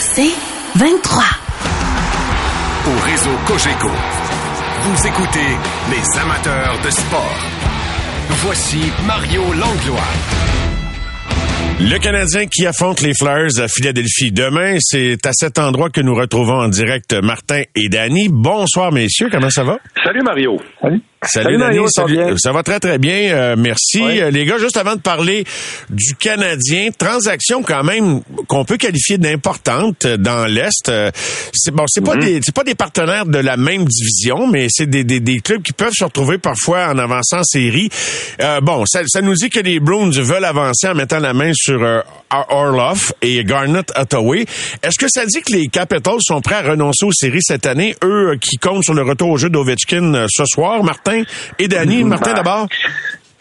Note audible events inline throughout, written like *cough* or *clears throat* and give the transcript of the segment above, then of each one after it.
C'est 23. Au réseau Cogeco, vous écoutez les amateurs de sport. Voici Mario Langlois. Le Canadien qui affronte les Flyers à Philadelphie demain, c'est à cet endroit que nous retrouvons en direct Martin et Danny. Bonsoir messieurs, comment ça va? Salut Mario. Salut. Salut, Mario, ça, ça, va? très très bien, euh, merci. Euh, les gars, juste avant de parler du Canadien, transaction quand même qu'on peut qualifier d'importante dans l'est. Euh, c'est bon, c'est pas mhm. des c'est pas des partenaires de la même division, mais c'est des, des, des, clubs qui peuvent se retrouver parfois en avançant en série. bon, ça, ça, nous dit que les Bruins veulent avancer en mettant la main sur Orloff et Garnett Hathaway. Est-ce que ça dit que les Capitals sont prêts à renoncer aux séries cette année, eux qui comptent sur le retour au jeu d'Ovechkin ce soir, Martin? Et Danny. Martin, d'abord.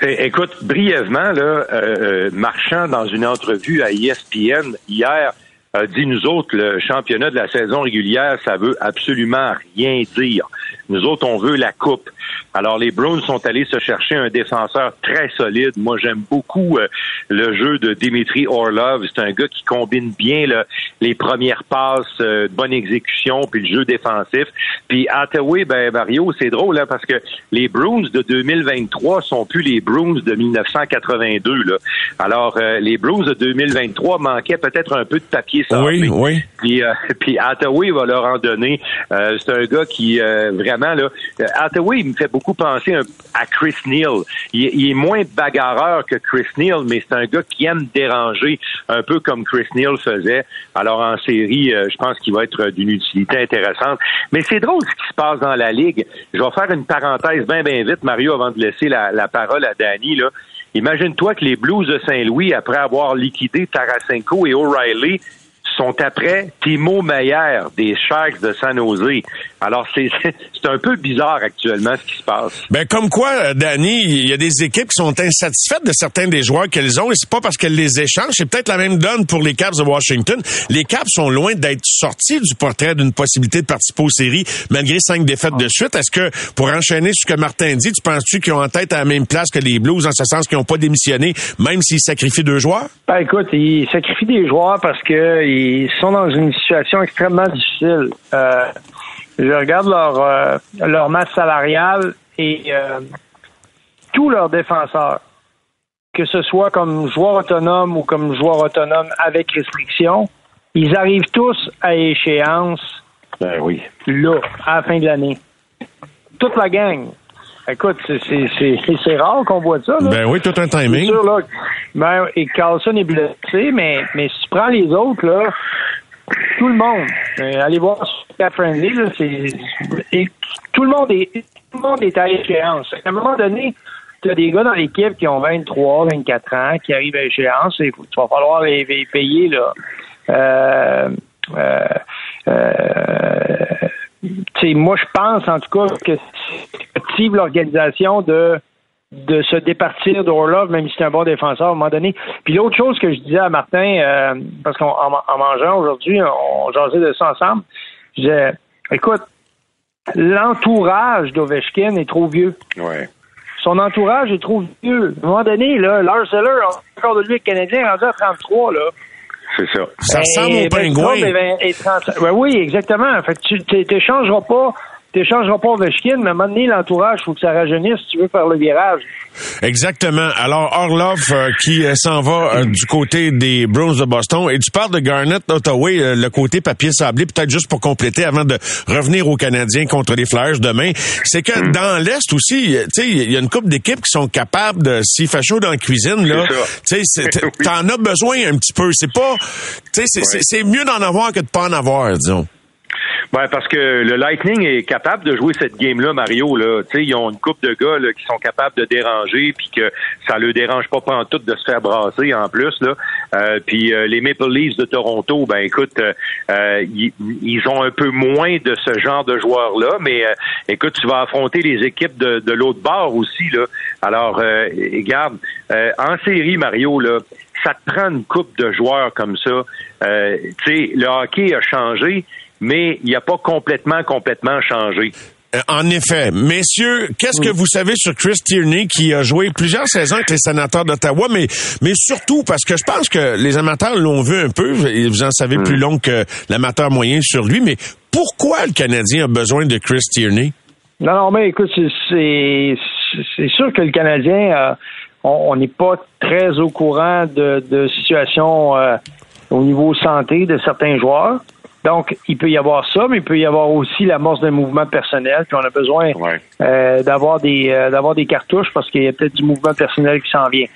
Eh, écoute, brièvement, là, euh, euh, Marchand, dans une entrevue à ESPN hier, a dit nous autres, le championnat de la saison régulière, ça veut absolument rien dire. Nous autres, on veut la coupe. Alors, les Browns sont allés se chercher un défenseur très solide. Moi, j'aime beaucoup euh, le jeu de Dimitri Orlov. C'est un gars qui combine bien les premières passes, euh, bonne exécution, puis le jeu défensif. Puis Hathaway, ben Mario, c'est drôle hein, parce que les Browns de 2023 sont plus les Browns de 1982. Là. Alors, euh, les Browns de 2023 manquaient peut-être un peu de papier Oui, oui. Puis, *laughs* puis Hathaway va leur en donner. c'est un gars qui vraiment là. Hathaway, il me fait beaucoup pensé à Chris Neal. Il, est moins bagarreur que Chris Neal, mais c'est un gars qui aime déranger, un peu comme Chris Neal faisait. Alors en série, euh, je pense qu'il va être d'une utilité intéressante. Mais c'est drôle ce qui se passe dans la ligue. Je vais faire une parenthèse bien bien vite, Mario, avant de laisser la, parole à Danny. Imagine-toi que les Blues de Saint-Louis, après avoir liquidé Tarasenko et O'Reilly, sont après Timo Meyer des Sharks de San Jose. Alors, c'est, *laughs* c'est un peu bizarre actuellement ce qui se passe. Ben, comme quoi, euh, Danny, il y a des équipes qui sont insatisfaites de certains des joueurs qu'elles ont et c'est pas parce qu'elles les échangent. C'est peut-être la même donne pour les Caps de Washington. Les Caps sont loin d'être sortis du portrait d'une possibilité de participer aux séries malgré cinq défaites de suite. Est-ce que, pour enchaîner ce que Martin dit, tu penses-tu qu'ils ont en tête à la même place que les Blues en ce sens qu'ils n'ont pas démissionné, même s'ils sacrifient deux joueurs? Ben, écoute, ils sacrifient des joueurs parce que ils sont dans une situation extrêmement difficile. Euh, je regarde leur, euh, leur masse salariale et euh, tous leurs défenseurs, que ce soit comme joueur autonome ou comme joueur autonome avec restriction, ils arrivent tous à échéance ben oui. là, à la fin de l'année. Toute la gang. Écoute, c'est rare qu'on voit ça. Là. Ben oui, tout un timing. Sûr, là, ben, et Carlson est blessé, mais, mais si tu prends les autres, là, tout le monde, euh, allez voir sur Friendly, là, et tout le monde est tout le monde est à échéance. À un moment donné, tu as des gars dans l'équipe qui ont 23, 24 ans, qui arrivent à échéance, et il va falloir les, payer là. Euh, euh, euh moi, je pense en tout cas que c'est l'organisation de de se départir d'Orlov, même si c'est un bon défenseur à un moment donné. Puis l'autre chose que je disais à Martin, euh, parce qu'en en mangeant aujourd'hui, on jasait de ça ensemble, je disais, écoute, l'entourage d'Ovechkin est trop vieux. Ouais. Son entourage est trop vieux. À un moment donné, là, Lars Zeller, encore de lui, le Canadien, rendu à 33, là. C'est ça. Ça ressemble au pingouin. oui, exactement. Fait que tu t'échangeras pas t'échangeras pas Ovechkin, mais à un moment donné, l'entourage, il faut que ça rajeunisse si tu veux faire le virage. Exactement. Alors, Orlov euh, qui euh, s'en va euh, du côté des Bruins de Boston. Et tu parles de Garnett Ottawa, le côté papier sablé, peut-être juste pour compléter avant de revenir aux Canadiens contre les Flyers demain. C'est que mm. dans l'Est aussi, tu sais, il y a une couple d'équipes qui sont capables de, s'il fait chaud dans la cuisine, là, tu sais, *laughs* t'en as besoin un petit peu. C'est pas, tu sais, c'est mieux d'en avoir que de pas en avoir, disons. Ben, parce que le Lightning est capable de jouer cette game-là, Mario. Là. sais, ils ont une coupe de gars là, qui sont capables de déranger, puis que ça le dérange pas tout de se faire brasser en plus. Là. Euh, puis euh, les Maple Leafs de Toronto, ben écoute, euh, ils, ont un peu moins de ce genre de joueurs-là, mais écoute, tu vas affronter les équipes de, de l'autre bord aussi. Là. Alors, regarde, en série, Mario, là, ça te prend une coupe de joueurs comme ça. tu sais, le hockey a changé, mais il n'a pas complètement, complètement changé. Euh, en effet. Messieurs, qu'est-ce que vous savez sur Chris Tierney qui a joué plusieurs saisons avec les sénateurs d'Ottawa, mais, mais surtout parce que je pense que les amateurs l'ont vu un peu, et vous en savez plus long que l'amateur moyen sur lui, mais pourquoi le Canadien a besoin de Chris Tierney? Non, non, mais écoute, c'est sûr que le Canadien, euh, on n'est pas très au courant de, de situations euh, au niveau santé de certains joueurs. Donc, il peut y avoir ça, mais il peut y avoir aussi l'amorce d'un mouvement personnel. Puis on a besoin euh, d'avoir des euh, d'avoir des cartouches parce qu'il y a peut-être du mouvement personnel qui s'en vient.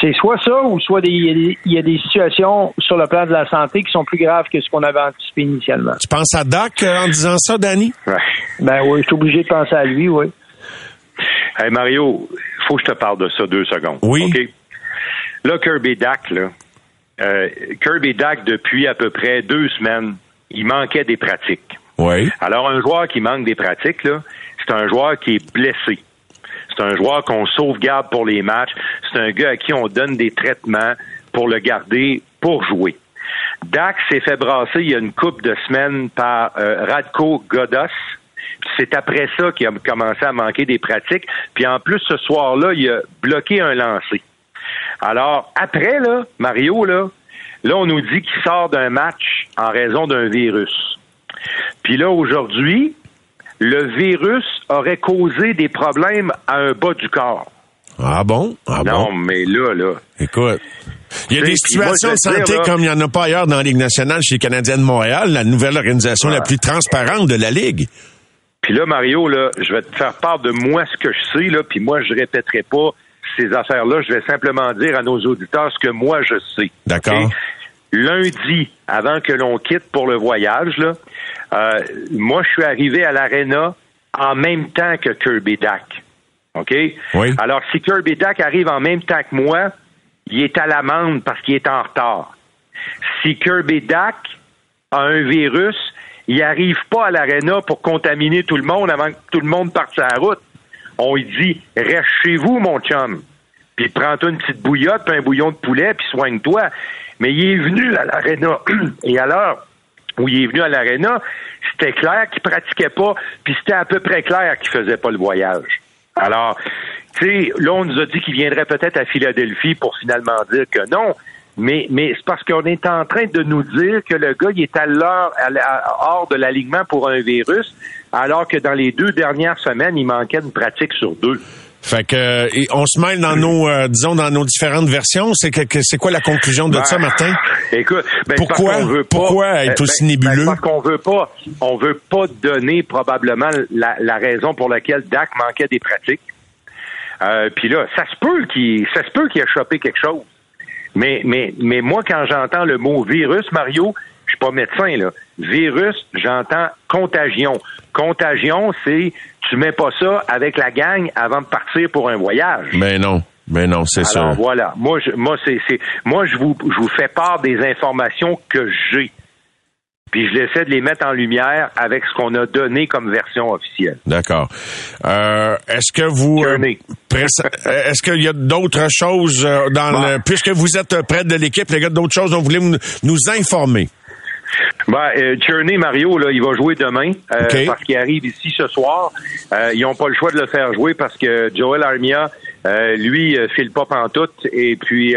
C'est soit ça ou soit il y a des situations sur le plan de la santé qui sont plus graves que ce qu'on avait anticipé initialement. Tu penses à Doc euh, en disant ça, Danny? Ben oui, je suis obligé de penser à lui, oui. Hey Mario, faut que je te parle de ça deux secondes. Oui. OK? Là, Kirby Dak, là, Kirby Dak, depuis à peu près deux semaines, il manquait des pratiques. Oui. Alors, un joueur qui manque des pratiques, là, c'est un joueur qui est blessé. C'est un joueur qu'on sauvegarde pour les matchs. C'est un gars à qui on donne des traitements pour le garder pour jouer. Dax s'est fait brasser il y a une couple de semaines par euh, Radko Godos. C'est après ça qu'il a commencé à manquer des pratiques. Puis en plus, ce soir-là, il a bloqué un lancer. Alors, après, là, Mario, là, Là, on nous dit qu'il sort d'un match en raison d'un virus. Puis là, aujourd'hui, le virus aurait causé des problèmes à un bas du corps. Ah bon? Ah non, mais là, là. Écoute. Il y a des situations de santé comme il n'y en a pas ailleurs dans la Ligue nationale chez les Canadiens de Montréal, la nouvelle organisation la plus transparente de la Ligue. Puis là, Mario, là, je vais te faire part de moi ce que je sais, là, puis moi, je répéterai pas ces affaires-là. Je vais simplement dire à nos auditeurs ce que moi, je sais. D'accord. Lundi, avant que l'on quitte pour le voyage, là, euh, moi, je suis arrivé à l'Arena en même temps que Kirby Dack. OK? Oui. Alors, si Kirby Dack arrive en même temps que moi, il est à l'amende parce qu'il est en retard. Si Kirby Dack a un virus, il n'arrive pas à l'Arena pour contaminer tout le monde avant que tout le monde parte sur la route. On lui dit, reste chez vous, mon chum. Puis prends-toi une petite bouillotte, puis un bouillon de poulet, puis soigne-toi. Mais il est venu à l'aréna. *clears throat* Et alors, où il est venu à l'aréna, c'était clair qu'il pratiquait pas, puis c'était à peu près clair qu'il faisait pas le voyage. Alors, tu sais, là, on nous a dit qu'il viendrait peut-être à Philadelphie pour finalement dire que non. Mais, mais c'est parce qu'on est en train de nous dire que le gars, il est à l'heure, hors de l'alignement pour un virus, alors que dans les deux dernières semaines, il manquait une pratique sur deux. Fait que on se mêle dans nos euh, disons dans nos différentes versions. C'est que, c'est quoi la conclusion de ben, ça, Martin? Écoute, ben, pourquoi? veut pourquoi être ben, aussi nébuleux? Parce qu'on veut pas on veut pas donner probablement la, la raison pour laquelle Dak manquait des pratiques. Euh, Puis là, ça se peut qu'il ça se peut qu'il ait chopé quelque chose. Mais mais mais moi quand j'entends le mot virus, Mario, je suis pas médecin là. Virus, j'entends contagion. Contagion, c'est tu mets pas ça avec la gang avant de partir pour un voyage. Mais non. Mais non, c'est ça. Voilà. Moi, je, moi, c'est, moi, je vous, je vous fais part des informations que j'ai. Puis je essaie de les mettre en lumière avec ce qu'on a donné comme version officielle. D'accord. Euh, est-ce que vous euh, est-ce qu'il y a d'autres choses euh, dans le puisque vous êtes près de l'équipe, les gars, d'autres choses dont vous voulez nous informer? Ben, euh, Mario, là, il va jouer demain euh, parce qu'il arrive ici ce soir. Euh, ils n'ont pas le choix de le faire jouer parce que Joel Armia, euh, lui, file pas pantoute. Et puis,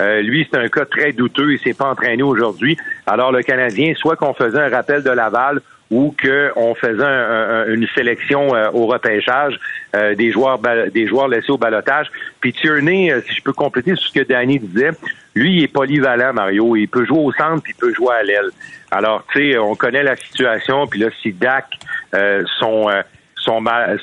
lui, c'est un cas très douteux. Il s'est pas entraîné aujourd'hui. Alors, le Canadien, soit qu'on faisait un rappel de Laval ou qu'on faisait une sélection au repêchage des joueurs des joueurs laissés au balotage. Puis Tierney, si je peux compléter ce que Danny disait, lui, il est polyvalent, Mario. Il peut jouer au centre, puis il peut jouer à l'aile. Alors, tu sais, on connaît la situation, puis là, si Dak, euh, son, euh,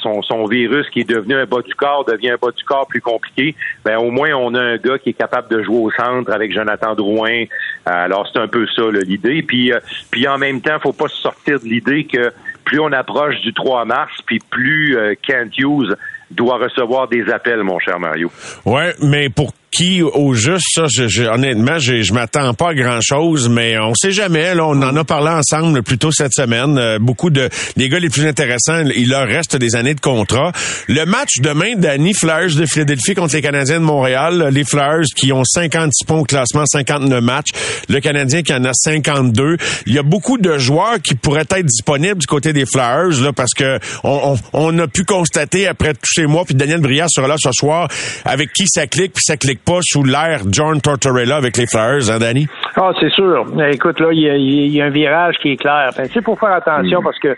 son, son, virus qui est devenu un bas du corps devient un bas du corps plus compliqué, ben au moins on a un gars qui est capable de jouer au centre avec Jonathan Drouin. Alors c'est un peu ça l'idée. Puis euh, puis en même temps, faut pas se sortir de l'idée que plus on approche du 3 mars, puis plus Kent Hughes doit recevoir des appels, mon cher Mario. Ouais, mais pour qui, au juste, ça, je, honnêtement, je, je m'attends pas à grand-chose, mais on sait jamais. Là, on en a parlé ensemble plus tôt cette semaine. Euh, beaucoup de les gars les plus intéressants, il leur reste des années de contrat. Le match demain, Danny Flyers de Philadelphie contre les Canadiens de Montréal. Les Flyers qui ont 56 points au classement, 59 matchs. Le Canadien qui en a 52. Il y a beaucoup de joueurs qui pourraient être disponibles du côté des Flyers, là, parce que on, on, a pu constater après tous ces mois, puis Daniel Briard sera là ce soir, avec qui ça clique, puis ça clique pas sous l'air John Tortorella avec les Flyers, hein, Danny? Ah, c'est sûr. Écoute, là, il y, a, un virage qui est clair. Ben, c'est pour faire attention mm. parce que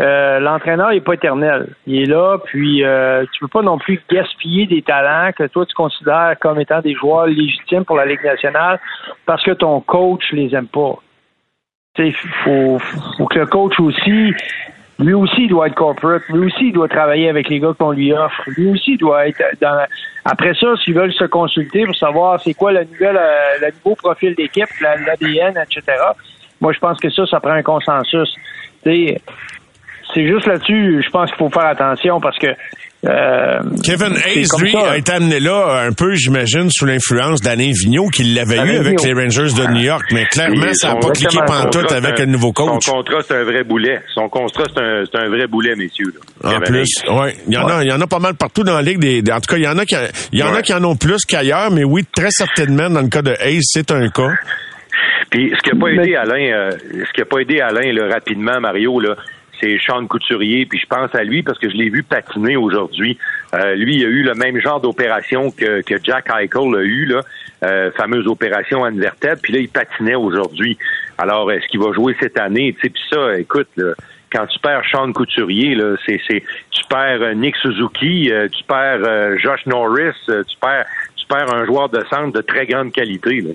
euh, l'entraîneur n'est pas éternel. Il est là, puis euh, tu peux pas non plus gaspiller des talents que toi tu considères comme étant des joueurs légitimes pour la Ligue nationale parce que ton coach les aime pas. Il faut, faut que le coach aussi lui aussi, il doit être corporate. Lui aussi, il doit travailler avec les gars qu'on lui offre. Lui aussi, il doit être dans. Après ça, s'ils veulent se consulter pour savoir c'est quoi le nouvelle, euh, le nouveau profil d'équipe, l'ADN, etc. Moi, je pense que ça, ça prend un consensus. c'est juste là-dessus, je pense qu'il faut faire attention parce que euh, Kevin Hayes, lui, a été amené là un peu, j'imagine, sous l'influence d'Alain Vigneault, qui l'avait eu avec les Rangers de New York, mais clairement, ça n'a pas cliqué pantoute avec un nouveau coach. Son contrat, c'est un vrai boulet. Son contrat, c'est un, un, vrai boulet, messieurs. En plus, oui. Il y en a, il y en a pas mal partout dans la ligue. Des, en tout cas, il y en a qui, il y en a qui en ont plus qu'ailleurs, mais oui, très certainement, dans le cas de Hayes, c'est un cas. Puis, ce qui n'a pas aidé Alain, euh, ce qui a pas aidé Alain, là, rapidement, Mario, là, c'est Sean Couturier, puis je pense à lui parce que je l'ai vu patiner aujourd'hui. Euh, lui, il a eu le même genre d'opération que, que Jack Eichel a eu, là, euh, fameuse opération Anne puis là, il patinait aujourd'hui. Alors, est-ce qu'il va jouer cette année? Puis ça, écoute, quand tu perds Sean Couturier, là, c'est, c'est, tu perds euh, Nick Suzuki, tu perds Josh Norris, tu perds, tu perds un joueur de centre de très grande qualité. Là.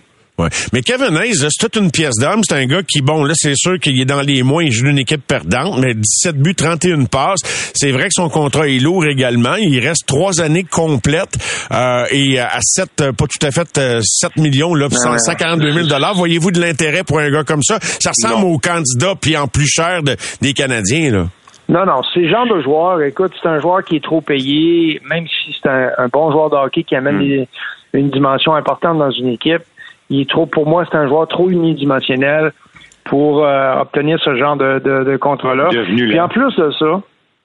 Mais Kevin Hayes, c'est toute une pièce d'âme. C'est un gars qui, bon, là, c'est sûr qu'il est dans les mois, il joue une équipe perdante, mais 17 buts, 31 passes. C'est vrai que son contrat est lourd également. Il reste trois années complètes euh, et à 7, pas tout à fait 7 euh, millions, là, 142 000 dollars. Voyez-vous de l'intérêt pour un gars comme ça? Ça ressemble au candidat puis en plus cher des Canadiens, là. Non, non, c'est genre de joueur, écoute, c'est un joueur qui est trop payé, même si c'est un, bon joueur de hockey qui amène hmm. une dimension importante dans une équipe il est trop, pour moi, c'est un joueur trop unidimensionnel pour euh, obtenir ce genre de, de, de contrat-là. Et en plus de ça,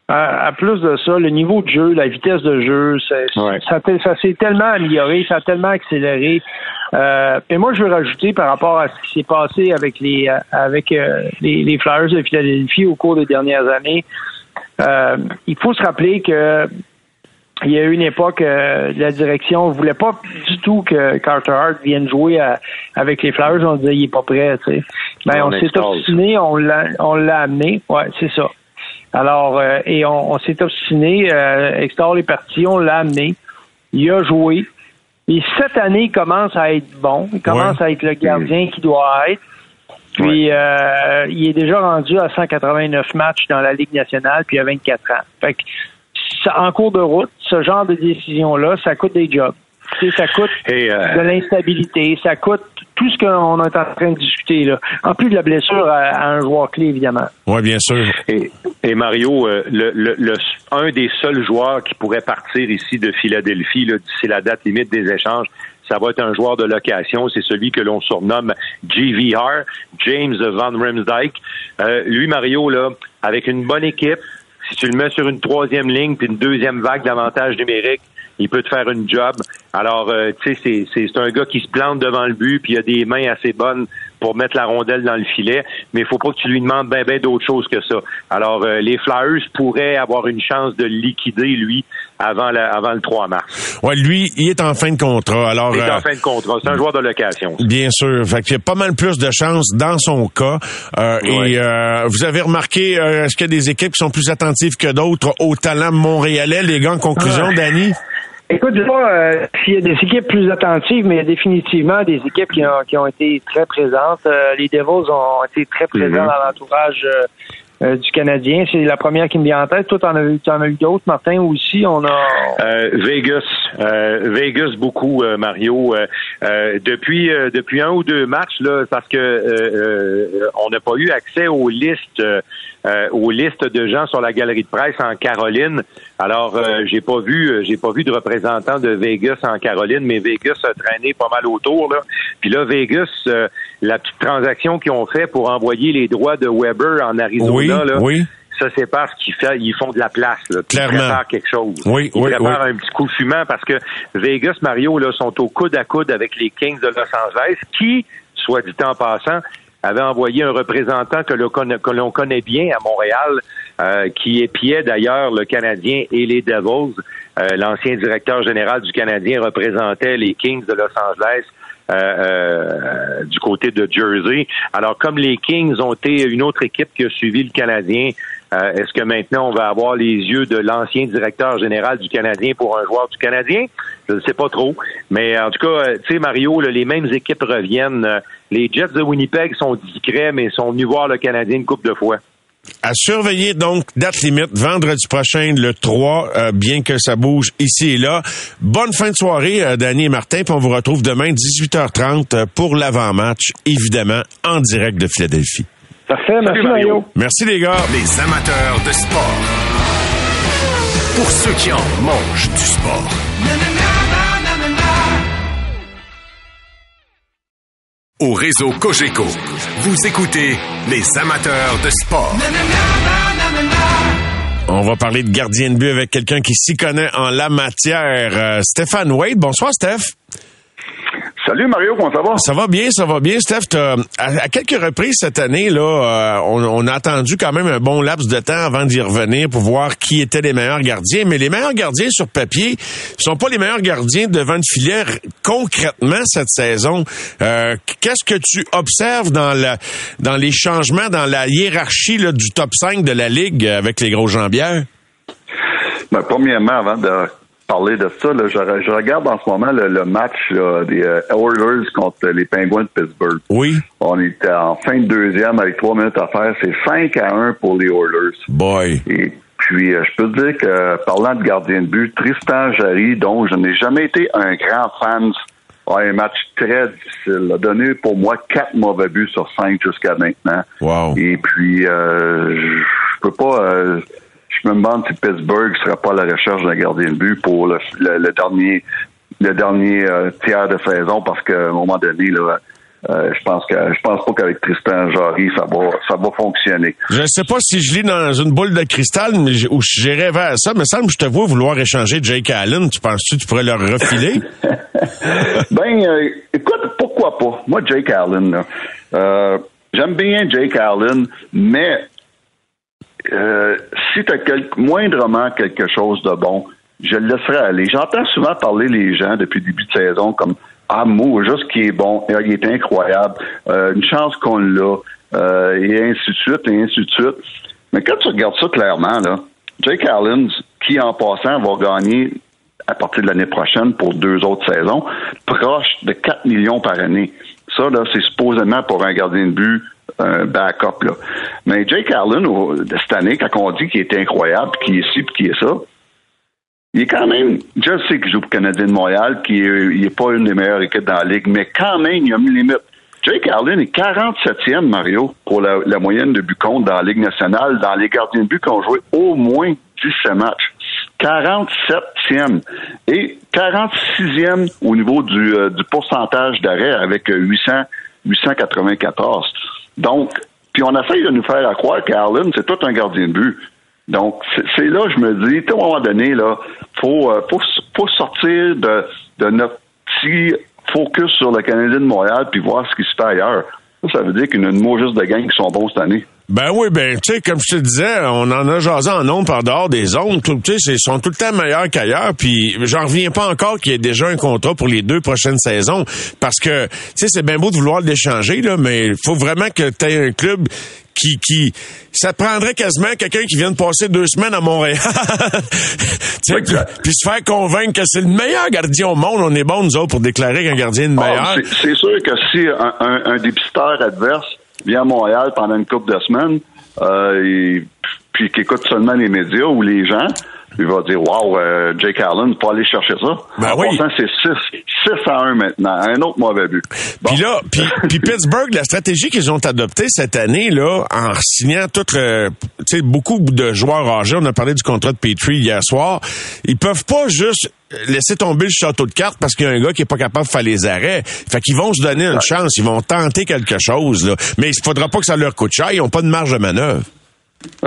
à, plus de ça, le niveau de jeu, la vitesse de jeu, ça, ça s'est tellement amélioré, ça a tellement accéléré. Euh, et moi, je veux rajouter par rapport à ce qui s'est passé avec les euh, avec euh, les, les, Flyers de Philadelphie au cours des dernières années. il faut se rappeler que il y a eu une époque, euh, la direction ne voulait pas du tout que Carter Hart vienne jouer avec les Flyers. On disait il est pas prêt. Tu sais. Ben, on, s'est obstiné, on l'a, on l'a amené. Ouais, c'est ça. Alors, euh, et on, s'est obstiné. Euh, Extor est parti, on l'a amené. Il a joué. Et cette année, il commence à être bon. Il commence à être le gardien qui doit être. Puis, euh, il est déjà rendu à 189 matchs dans la Ligue nationale, puis à 24 ans. Fait que en cours de route, ce genre de décision-là, ça coûte des jobs. ça coûte euh, de l'instabilité, ça coûte tout ce qu'on est en train de discuter là. En plus de la blessure à, un joueur clé, évidemment. Oui, bien sûr. Et, Mario, euh, le, un des seuls joueurs qui pourrait partir ici de Philadelphie, c'est la date limite des échanges, ça va être un joueur de location. C'est celui que l'on surnomme GVR, James Van Remsdijk. Euh, lui, Mario, là, avec une bonne équipe, si tu le mets sur une troisième ligne puis une deuxième vague d'avantages numériques, il peut te faire une job. Alors, euh, tu sais, c'est un gars qui se plante devant le but, puis il a des mains assez bonnes pour mettre la rondelle dans le filet, mais il faut pas que tu lui demandes bien ben, d'autres choses que ça. Alors, euh, les Flyers pourraient avoir une chance de liquider, lui, avant, avant le 3 mars. Ouais, lui, il est en fin de contrat. Alors, il est en euh, fin de contrat. C'est un joueur de location. Bien sûr. Fait qu'il y a pas mal plus de chances dans son cas. Euh, Et euh, vous avez remarqué, euh, est-ce qu'il y a des équipes qui sont plus attentives que d'autres au talent montréalais, les gars, en conclusion, Danny? Écoute, je sais s'il y a des équipes plus attentives, mais il y a définitivement des équipes qui ont, qui ont été très présentes. les Devils ont été très présents mhm. dans l'entourage euh, du Canadien. C'est la première qui me vient en tête. Toi, t'en as, en as eu d'autres, Martin, aussi? On a euh, Vegas, euh, Vegas beaucoup, Mario. depuis depuis un ou deux matchs là, parce que on n'a pas eu accès aux listes aux listes de gens sur la galerie de presse en Caroline. Alors, j'ai pas vu j'ai pas vu de représentant de Vegas en Caroline, mais Vegas a traîné pas mal autour là. Puis là, Vegas, la petite transaction qu'ils ont fait pour envoyer les droits de Weber en Arizona oui, Ça, c'est parce qu'ils ils font de la place, là. Clairement. Ils préparent quelque chose. Oui, ils préparent un petit coup fumant parce que Vegas, Mario, là, sont au coude à coude avec les Kings de Los Angeles, qui, soit dit en passant, avait envoyé un représentant que l'on connaît, bien à Montréal, euh, qui épiait d'ailleurs le Canadien et les Devils. Euh, l'ancien directeur général du Canadien représentait les Kings de Los Angeles euh, euh, du côté de Jersey. Alors, comme les Kings ont été une autre équipe qui a suivi le Canadien, euh, est-ce que maintenant on va avoir les yeux de l'ancien directeur général du Canadien pour un joueur du Canadien? Je ne sais pas trop. Mais en tout cas, tu sais, Mario, les mêmes équipes reviennent. Les Jets de Winnipeg sont discrets, mais sont venus voir le Canadien une couple de fois. À surveiller donc, date limite, vendredi prochain, le 3, euh, bien que ça bouge ici et là. Bonne fin de soirée, euh, Danny et Martin, puis on vous retrouve demain 18h30 euh, pour l'avant-match, évidemment, en direct de Philadelphie. Parfait, merci Mario. Merci les gars. Les amateurs de sport. Pour ceux qui en mangent du sport. Au réseau Cogeco, vous écoutez les amateurs de sport. On va parler de gardien de but avec quelqu'un qui s'y connaît en la matière. Euh, Stéphane Wade. Bonsoir, Steph. Salut Mario, comment ça va? Ça va bien, ça va bien, Steph. À, quelques reprises cette année, là, euh, on, a attendu quand même un bon laps de temps avant d'y revenir pour voir qui étaient les meilleurs gardiens. Mais les meilleurs gardiens sur papier sont pas les meilleurs gardiens devant le filet concrètement cette saison. Euh, qu'est-ce que tu observes dans la, dans les changements dans la hiérarchie du top 5 de la ligue avec les gros jambières? Ben, premièrement, avant de parler de ça. Là, je, regarde en ce moment le, match des euh, Oilers contre les Penguins de Pittsburgh. Oui. On était en fin de deuxième avec trois minutes à faire. C'est 5 à 1 pour les Oilers. Boy. Et puis, euh, je peux te dire que, parlant de gardien de but, Tristan Jarry, dont je n'ai jamais été un grand fan, a un match très difficile. A donné pour moi quatre mauvais buts sur cinq jusqu'à maintenant. Wow. Et puis, euh, je peux pas je me demande si Pittsburgh ne sera pas à la recherche d'un gardien de but pour le, dernier le dernier euh, tiers de saison parce qu'à un moment donné, là, euh, je pense que je pense pas qu'avec Tristan Jarry, ça va ça va fonctionner. Je ne sais pas si je lis dans une boule de cristal mais ou j'irais vers ça, mais ça me je te vois vouloir échanger Jake Allen. Tu penses-tu que tu pourrais leur refiler? *laughs* ben euh, écoute, pourquoi pas? Moi, Jake Allen, j'aime bien Jake Allen, mais euh, si tu as moindrement quelque chose de bon, je le laisserai aller. J'entends souvent parler les gens depuis le début de saison comme Ah, Mou, juste qui est bon, il est incroyable, euh, une chance qu'on l'a, euh, et ainsi de suite, et ainsi de suite. Mais quand tu regardes ça clairement, là, Jake Allen, qui en passant va gagner à partir de l'année prochaine pour deux autres saisons, proche de 4 millions par année. Ça, là, c'est supposément pour un gardien de but un backup. Là. Mais Jake Allen, cette année, quand on dit qu'il est incroyable, qu'il est ci, puis qu'il est ça, il est quand même, je sais qu'il joue pour le Canadien de Montréal, qu'il n'est pas une des meilleures équipes dans la ligue, mais quand même, il a une limite. Jake Allen est 47e, Mario, pour la, moyenne de buts contre dans la Ligue nationale, dans les gardiens de but qui ont joué au moins 17 matchs. 47e et 46e au niveau du, euh, du pourcentage d'arrêt avec 800, 894. Donc, puis on essaye de nous faire croire qu'Arlen, c'est tout un gardien de but. Donc, c'est là, je me dis, à un moment donné, là, faut, euh, faut, sortir de, de notre petit focus sur le Canadien de Montréal puis voir ce qui se fait ailleurs. Ça, veut dire qu'il y a une mot juste de gang qui sont bons cette année. Ben oui, ben tu sais, comme je te disais, on en a jasé en nombre par dehors des zones. Tu sais, ils sont tout le temps meilleurs qu'ailleurs. Puis j'en reviens pas encore qu'il y ait déjà un contrat pour les deux prochaines saisons. Parce que, tu sais, c'est bien beau de vouloir l'échanger, là, mais il faut vraiment que tu aies un club qui, qui, ça prendrait quasiment quelqu'un qui vient de passer deux semaines à Montréal. *laughs* puis, se faire convaincre que c'est le meilleur gardien au monde. On est bon, nous autres, pour déclarer qu'un gardien est le ah, meilleur. c'est sûr que si un, un, un dépisteur adverse vient à Montréal pendant une couple de semaines, euh, puis qui écoute seulement les médias ou les gens, il va dire Wow, euh, Jake Allen, pas aller chercher ça. Ben en oui. c'est 6, 6 à 1 maintenant. Un autre mauvais but. Bon. Puis là, puis, puis Pittsburgh, la stratégie qu'ils ont adoptée cette année, là, en signant tout, euh, tu sais, beaucoup de joueurs âgés, on a parlé du contrat de Petrie hier soir, ils peuvent pas juste laisser tomber le château de cartes parce qu'il y a un gars qui est pas capable de faire les arrêts. Fait qu'ils vont se donner une chance, ils vont tenter quelque chose, là. Mais il faudra pas que ça leur coûte cher, ils ont pas de marge de manœuvre.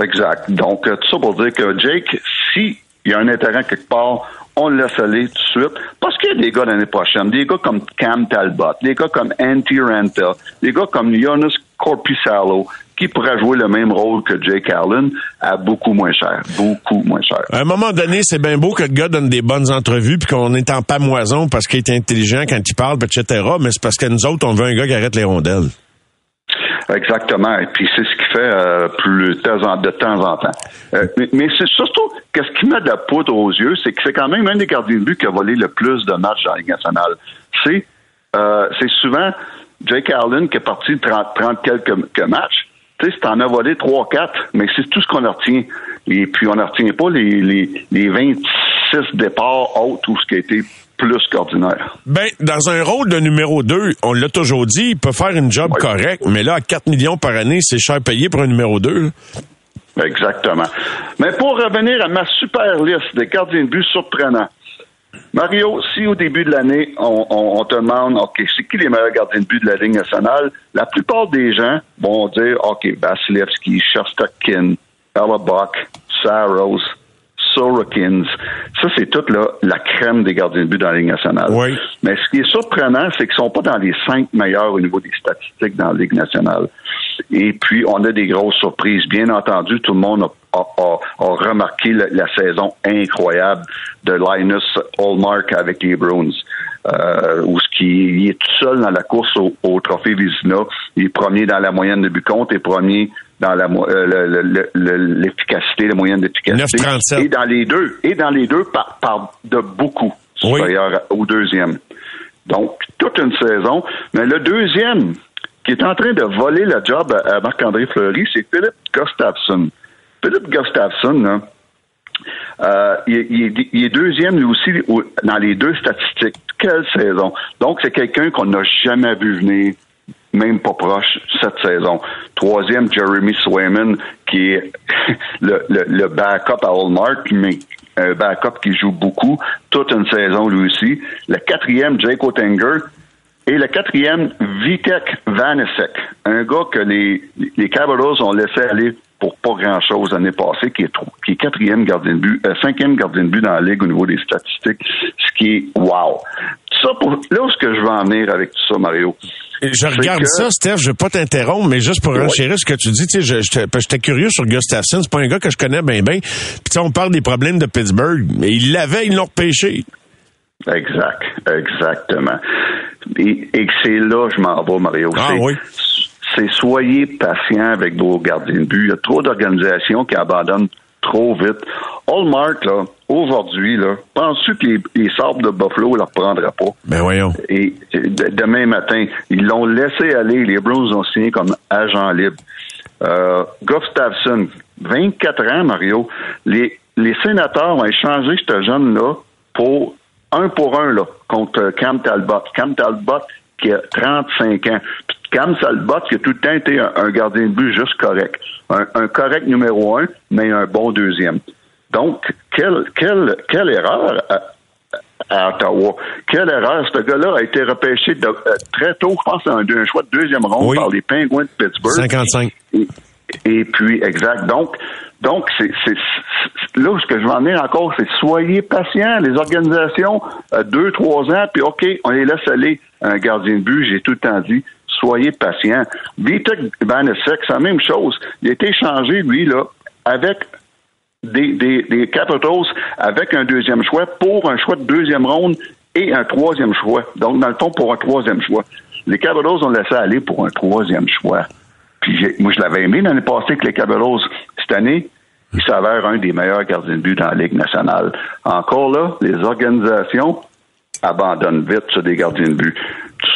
Exact. Donc, euh, tout ça pour dire que Jake, si il y a un intérêt quelque part, on le laisse aller tout de suite. Parce qu'il y a des gars l'année prochaine, des gars comme Cam Talbot, des gars comme Antti Ranta, des gars comme Jonas Corpusalo, qui pourraient jouer le même rôle que Jake Allen à beaucoup moins cher. Beaucoup moins cher. À un moment donné, c'est bien beau que le gars donne des bonnes entrevues puis qu'on est en pamoison parce qu'il est intelligent quand il parle, etc. Mais c'est parce que nous autres, on veut un gars qui arrête les rondelles. Exactement. Et puis c'est ce qui fait euh, plus de temps en, de temps, en temps. Euh, mais, mais c'est surtout qu'est-ce qui met de la poudre aux yeux, c'est que c'est quand même un des gardiens de but qui a volé le plus de matchs dans la Ligue nationale. C'est euh, c'est souvent Jake Allen qui est parti 30, 30 quelques matchs. Tu sais, si t'en as volé 3-4, mais c'est tout ce qu'on retient. Et puis on ne retient pas les, les, les 26 départs autres ou ce qui a été plus qu'ordinaire. Ben, dans un rôle de numéro 2, on l'a toujours dit, il peut faire une job Oui. correcte, mais là, à 4 millions par année, c'est cher payé pour un numéro 2. Exactement. Mais pour revenir à ma super liste des gardiens de but surprenants, Mario, si au début de l'année, on, on- on te demande, OK, c'est qui les meilleurs gardiens de but de la Ligue nationale, la plupart des gens vont dire, OK, Vasilevski, Shostakin, Hellebuck, Saros, Sorokins. Ça, c'est toute là, la crème des gardiens de but dans la Ligue nationale. Oui. Mais ce qui est surprenant, c'est qu'ils sont pas dans les cinq meilleurs au niveau des statistiques dans la Ligue nationale. Et puis, on a des grosses surprises. Bien entendu, tout le monde a, a- a- a remarqué la, la saison incroyable de Linus Hallmark avec les Bruins. Euh, où ce qui il est tout seul dans la course au, au trophée Vizina. Il est premier dans la moyenne de but contre et premier dans la euh, le- le- le- l'efficacité, la moyenne d'efficacité. 9,37. Et dans les deux, et dans les deux par, par de beaucoup Oui. supérieur au deuxième. Donc, toute une saison. Mais le deuxième, qui est en train de voler le job à, à Marc-André Fleury, c'est Philippe Gustafsson. Philippe Gustafsson, là, euh, il, est- il est- deuxième lui aussi au- dans les deux statistiques. Quelle saison! Donc, c'est quelqu'un qu'on n'a jamais vu venir, même pas proche, cette saison. Troisième, Jeremy Swayman, qui est *laughs* le, le, le backup à Hallmark, mais un backup qui joue beaucoup, toute une saison lui aussi. Le quatrième, Jake Ottinger. Et le quatrième, Vitek Vanasek, un gars que les, les Cavaliers ont laissé aller pour pas grand-chose l'année passée, qui est, qui est quatrième gardien de but, euh, cinquième gardien de but dans la Ligue au niveau des statistiques, ce qui est wow. Ça pour, là où est-ce que je veux en venir avec tout ça, Mario? Je regarde que- ça, Steph, je veux pas t'interrompre, mais juste pour renchérir ce que tu dis, tu sais, je- j'étais curieux sur Gustafsson, c'est pas un gars que je connais bien bien. Puis tu sais, on parle des problèmes de Pittsburgh, mais il l'avait, ils l'ont repêché. Exact, exactement. Et, et c'est là que je m'en vais, Mario. Ah oui. C'est soyez patient avec vos gardiens de but. Il y a trop d'organisations qui abandonnent trop vite. Hallmark, là, aujourd'hui, là, penses-tu que les, les sables de Buffalo ne le reprendraient pas? Ben voyons. Et de- demain matin, ils l'ont laissé aller. Les Bruins ont signé comme agent libre. Euh, Gustafsson, 24 ans, Mario. Les, les sénateurs ont échangé ce jeune-là pour un pour un là, contre Cam Talbot. Cam Talbot qui a 35 ans. Puis Cam Talbot qui a tout le temps été un, un gardien de but juste correct. Un, un correct numéro un, mais un bon deuxième. Donc, quelle, quelle, quelle erreur à, à Ottawa. Quelle erreur. Ce gars-là a été repêché de- euh, très tôt, je pense, un, un choix de deuxième ronde Oui. par les Penguins de Pittsburgh. 55. Et, et puis, exact. Donc, donc c'est, là, ce que je veux en venir encore, c'est soyez patients. Les organisations, euh, deux, trois ans, puis OK, on les laisse aller un gardien de but. J'ai tout le temps dit, soyez patients. Vitek Vanasek, c'est la même chose. Il a été échangé, lui, là, avec des, des, des Capitals avec un deuxième choix pour un choix de deuxième ronde et un troisième choix. Donc, dans le fond, pour un troisième choix. Les Capitals ont laissé aller pour un troisième choix. Puis moi, je l'avais aimé l'année passée que les Capitals. Cette année, il s'avère un des meilleurs gardiens de but dans la Ligue nationale. Encore là, les organisations abandonnent vite sur des gardiens de but.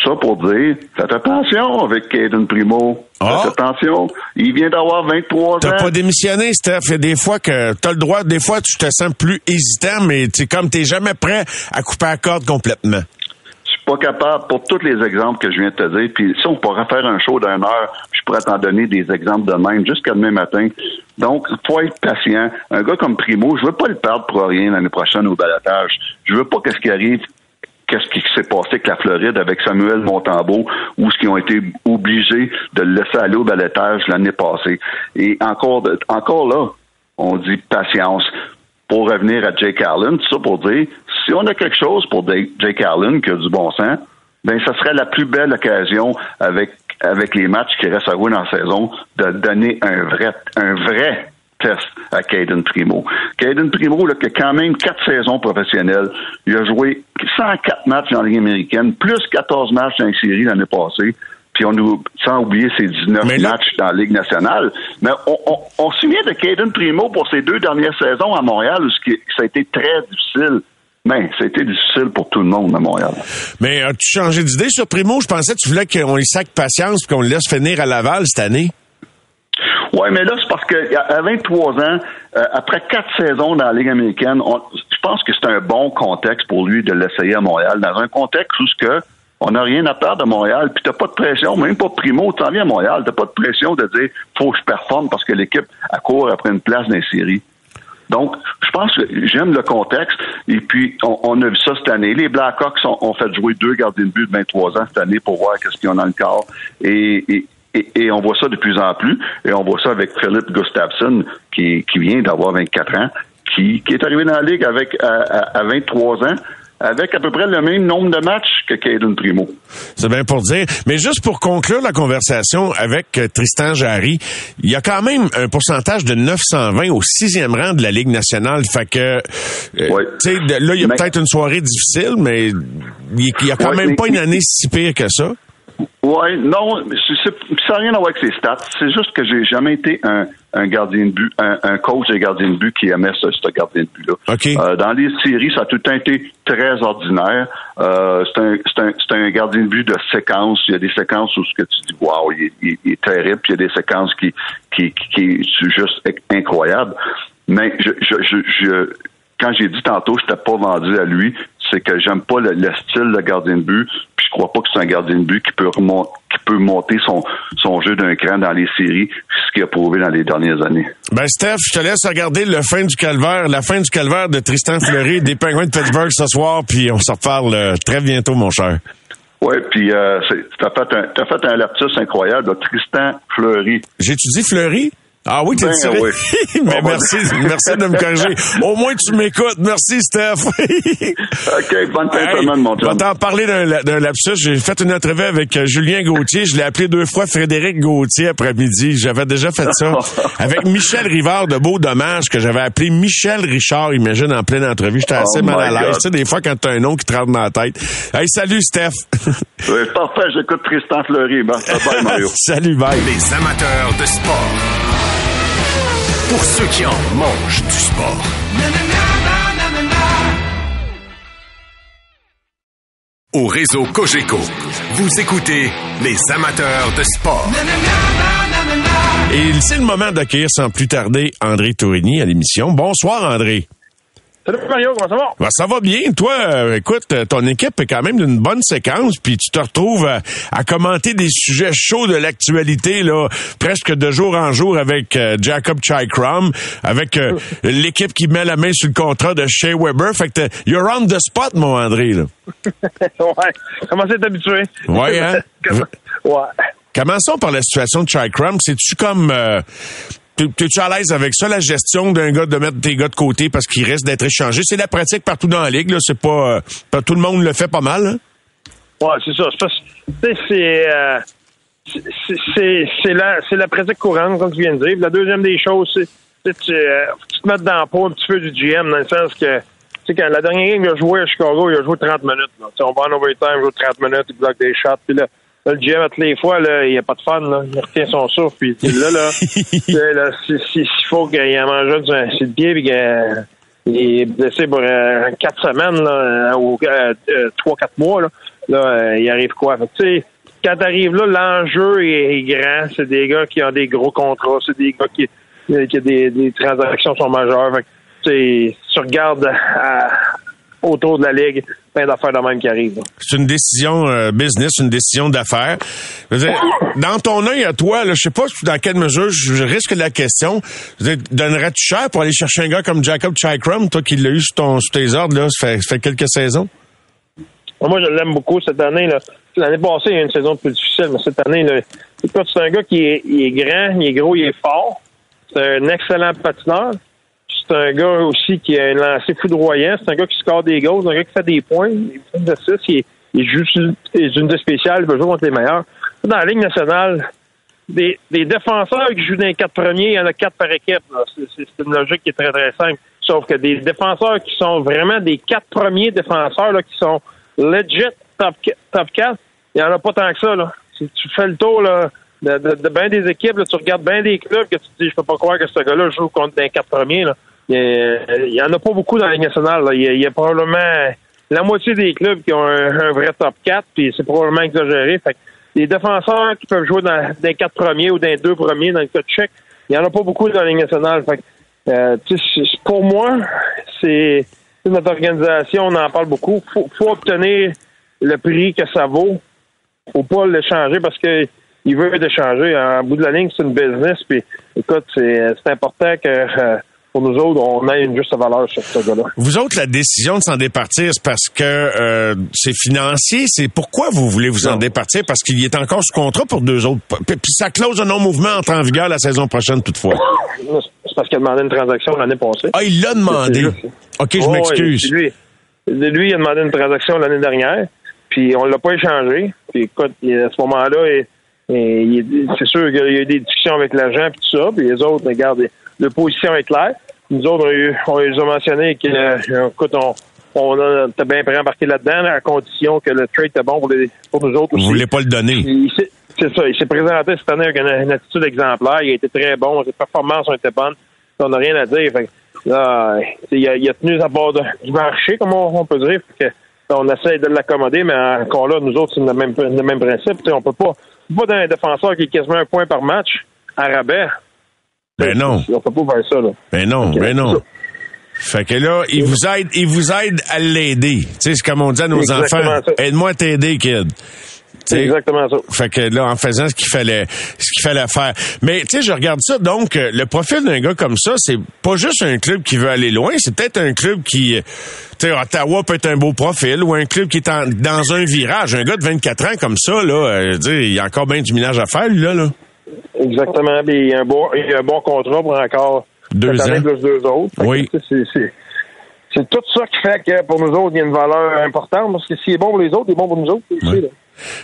ça pour dire, faites attention avec Caden Primo. Ah. Faites attention. Il vient d'avoir 23 ans. T'as pas démissionné, Steph. A des fois que t'as le droit, des fois tu te sens plus hésitant, mais tu comme t'es jamais prêt à couper la corde complètement. Pas capable, pour tous les exemples que je viens de te dire, puis si on pourrait faire un show d'une heure, je pourrais t'en donner des exemples de même jusqu'à demain matin. Donc, faut être patient. Un gars comme Primo, je veux pas le perdre pour rien l'année prochaine au balotage. Je veux pas que ce qui arrive qu'est-ce qui s'est passé avec la Floride, avec Samuel Montembeau, ou ce qu'ils ont été obligés de le laisser aller au balotage l'année passée. Et encore, encore là, on dit patience. Pour revenir à Jake Allen, tout ça pour dire, si on a quelque chose pour Jake Allen qui a du bon sens, ben ça serait la plus belle occasion avec avec les matchs qui restent à jouer dans la saison de donner un vrai un vrai test à Caden Primo. Caden Primo, là, qui a quand même quatre saisons professionnelles, il a joué 104 matchs dans la Ligue américaine, plus 14 matchs dans les séries l'année passée, puis on nous, sans oublier ses 19 matchs dans la Ligue nationale. Mais on, on, on se souvient de Caden Primo pour ses deux dernières saisons à Montréal, où ça a été très difficile. Mais ça a été difficile pour tout le monde à Montréal. Mais as-tu changé d'idée sur Primo? Je pensais que tu voulais qu'on lui sac patience et qu'on le laisse finir à Laval cette année. Oui, mais là, c'est parce qu'à 23 ans, euh, après quatre saisons dans la Ligue américaine, je pense que c'est un bon contexte pour lui de l'essayer à Montréal, dans un contexte où ce que on n'a rien à perdre à Montréal, puis t'as pas de pression, même pas primo, tu viens à Montréal, t'as pas de pression de dire faut que je performe parce que l'équipe accourt après une place dans les séries. Donc, je pense que j'aime le contexte. Et puis, on, a vu ça cette année. Les Blackhawks ont, ont fait jouer deux gardiens de but de 23 ans cette année pour voir qu'est-ce qu'ils ont dans le corps. Et, on voit ça de plus en plus. Et on voit ça avec Philip Gustafsson, qui, vient d'avoir 24 ans, qui, est arrivé dans la Ligue avec à 23 ans avec à peu près le même nombre de matchs que Caden Primo. C'est bien pour dire. Mais juste pour conclure la conversation avec euh, Tristan Jarry, il y a quand même un pourcentage de 920 au sixième rang de la Ligue nationale. Fait que, euh, tu sais, là, il y a peut-être une soirée difficile, mais il n'y a quand même pas une année si pire que ça. Oui, non, ça n'a rien à voir avec ses stats. C'est juste que j'ai jamais été un, un gardien de but, un, coach de gardien de but qui aimait ce, ce gardien de but-là. Euh, dans les séries, ça a tout le temps été très ordinaire. Euh, c'est un, un, un, gardien de but de séquence. Il y a des séquences où ce que tu dis, waouh, il, est terrible. Puis il y a des séquences qui, qui, qui, sont juste incroyables. Mais je, je, je, quand j'ai dit tantôt, je n'étais pas vendu à lui, c'est que j'aime pas le, style de gardien de but je crois pas que c'est un gardien de but qui peut qui peut monter son, son jeu d'un cran dans les séries, ce qu'il a prouvé dans les dernières années. Ben Steph, je te laisse regarder le fin du calvaire, la fin du calvaire de Tristan Fleury des Penguins de Pittsburgh ce soir, puis on se reparle euh, très bientôt, mon cher. Oui, puis euh, t'as fait un as fait un lapsus incroyable, de Tristan Fleury. J'ai-tu dit Fleury? Ah oui, t'es ben, tiré. *laughs* Mais ah, merci, merci de me corriger. *laughs* Au moins, tu m'écoutes. Merci, Steph. *laughs* OK, bonne fin de semaine, mon chum. Je vais t'en parler d'un lapsus. J'ai fait une entrevue avec euh, Julien Gauthier. Je l'ai appelé deux fois Frédéric Gauthier après-midi. J'avais déjà fait ça. avec Michel Rivard de Beau Dommage, que j'avais appelé Michel Richard, imagine, en pleine entrevue. J'étais assez oh mal à l'aise. Tu sais, des fois, quand t'as un nom qui te rentre dans la tête. Hey, salut, Steph. oui, parfait. J'écoute Tristan Fleury. bye, Mario. salut, bye. Les amateurs de sport pour ceux qui en mangent du sport. Au réseau Cogeco, vous écoutez les amateurs de sport. Et c'est le moment d'accueillir sans plus tarder André Tourigny à l'émission. Bonsoir André. Salut Mario, comment ça va? Ben, ça va bien. Toi, euh, écoute, euh, ton équipe est quand même d'une bonne séquence, puis tu te retrouves à, commenter des sujets chauds de l'actualité, là, presque de jour en jour avec euh, Jacob Chikram, avec *laughs* l'équipe qui met la main sur le contrat de Shea Weber. Fait que you're on the spot, mon André. Là. *laughs* ouais, comment c'est habitué? Ouais, hein? *laughs* ouais. Commençons par la situation de Chikram. C'est-tu comme T'es-tu à l'aise avec ça, la gestion d'un gars de mettre tes gars de côté parce qu'il reste d'être échangé? C'est la pratique partout dans la ligue, là. C'est pas, euh, tout le monde le fait pas mal, hein? Ouais, c'est ça. C'est euh, c'est la, la pratique courante, comme tu viens de dire. La deuxième des choses, c'est tu, euh, tu te mets dans le pot un petit peu du GM, dans le sens que tu sais, quand la dernière game, il a joué à Chicago, il a joué 30 minutes. Là. On va en overtime, il joue 30 minutes, il bloque des shots. Là, le GM, à toutes les fois, là, il n'y a pas de fun. Là. Il retient son souffle. Puis là, là, *laughs* là s'il faut qu'il ait mangé sur le pied puis qu'il est blessé pour euh, quatre semaines là, ou euh, euh, trois, quatre mois, là, là, il arrive quoi? tu sais, quand t'arrives là, l'enjeu est, grand. C'est des gars qui ont des gros contrats. C'est des gars qui, qui ont des, des transactions sont majeures. Fait, tu regardes autour de la ligue, plein d'affaires de même qui arrivent. C'est une décision euh, business, une décision d'affaires. Dans ton œil à toi, je sais pas dans quelle mesure je risque la question. Donnerais-tu cher pour aller chercher un gars comme Jacob Chikrum, toi qui l'as eu sous, ton, sous tes ordres, là, ça fait, ça fait quelques saisons? Moi, je l'aime beaucoup cette année. Là. L'année passée, il y a une saison plus difficile, mais cette année, là, c'est un gars qui est, il est grand, il est gros, il est fort. C'est un excellent patineur. C'est un gars aussi qui a un lancé foudroyant. C'est un gars qui score des goals, un gars qui fait des points. Il, il joue une unité spéciale, il va jouer contre les meilleurs. Dans la Ligue nationale, des, défenseurs qui jouent dans les quatre premiers, il y en a quatre par équipe. C'est une logique qui est très, très simple. Sauf que des défenseurs qui sont vraiment des quatre premiers défenseurs là, qui sont legit top, top 4, il n'y en a pas tant que ça. Là. Si tu fais le tour là, de, de, de bien des équipes, là, tu regardes bien des clubs que tu te dis, je peux pas croire que ce gars-là joue contre les quatre premiers. Il n'y en a pas beaucoup dans la Ligue nationale. Il, y a, probablement la moitié des clubs qui ont un, vrai top 4, puis c'est probablement exagéré. Fait les défenseurs qui peuvent jouer dans, les quatre premiers ou dans les deux premiers dans le cas de chèque, il n'y en a pas beaucoup dans la Ligue nationale. Fait euh, pour moi, c'est notre organisation, on en parle beaucoup. Faut, faut obtenir le prix que ça vaut. Faut pas l'échanger parce que il veut l'échanger. En bout de la ligne, c'est une business. Puis, écoute, c'est important que euh, pour nous autres, on ait une juste valeur sur ce gars-là. Vous autres, la décision de s'en départir, c'est parce que euh, c'est financier. C'est pourquoi vous voulez vous en départir? Parce qu'il est encore sous contrat pour deux autres. Puis ça close un non-mouvement entre en vigueur la saison prochaine, toutefois. C'est parce qu'il a demandé une transaction l'année passée. Ah, il l'a demandé. OK, je m'excuse. lui, lui, il a demandé une transaction l'année dernière, puis on l'a pas échangé. Puis écoute, à ce moment-là, c'est sûr qu'il y a eu des discussions avec l'agent et tout ça, puis les autres, regarde, de position est claire. Nous autres, on, les a mentionné que, euh, écoute, on, on a bien prêt embarqué là-dedans, à condition que le trade était bon pour, les, pour nous autres aussi. Vous voulez pas le donner? C'est ça. Il s'est présenté cette année avec une, attitude exemplaire. Il a été très bon. Ses performances ont été bonnes. On n'a rien à dire. là, il, a, il, a, tenu sa part du marché, comme on, peut dire. que, on essaie de l'accommoder, mais encore là, nous autres, c'est le même, le même principe. on peut pas, pas donner un défenseur qui est quasiment un point par match à rabais. Ben non. On peut pas faire ça, là. Ben non, ben non. Fait que là, il vous aide, il vous aide à l'aider. Tu sais, c'est comme on dit à nos enfants. Aide-moi à t'aider, kid. C'est exactement ça. Fait que là, en faisant ce qu'il fallait, ce qu'il fallait faire. Mais tu sais, je regarde ça. Donc, euh, le profil d'un gars comme ça, c'est pas juste un club qui veut aller loin. C'est peut-être un club qui, tu sais, Ottawa peut être un beau profil ou un club qui est dans un virage. Un gars de 24 ans comme ça, là, euh, il y a encore bien du minage à faire, lui là. là. Exactement. il y a un bon, il y a un bon contrat pour encore deux ans. plus deux autres. Oui. C'est tout ça qui fait que pour nous autres, il y a une valeur importante parce que s'il est bon pour les autres, il est bon pour nous autres. Aussi,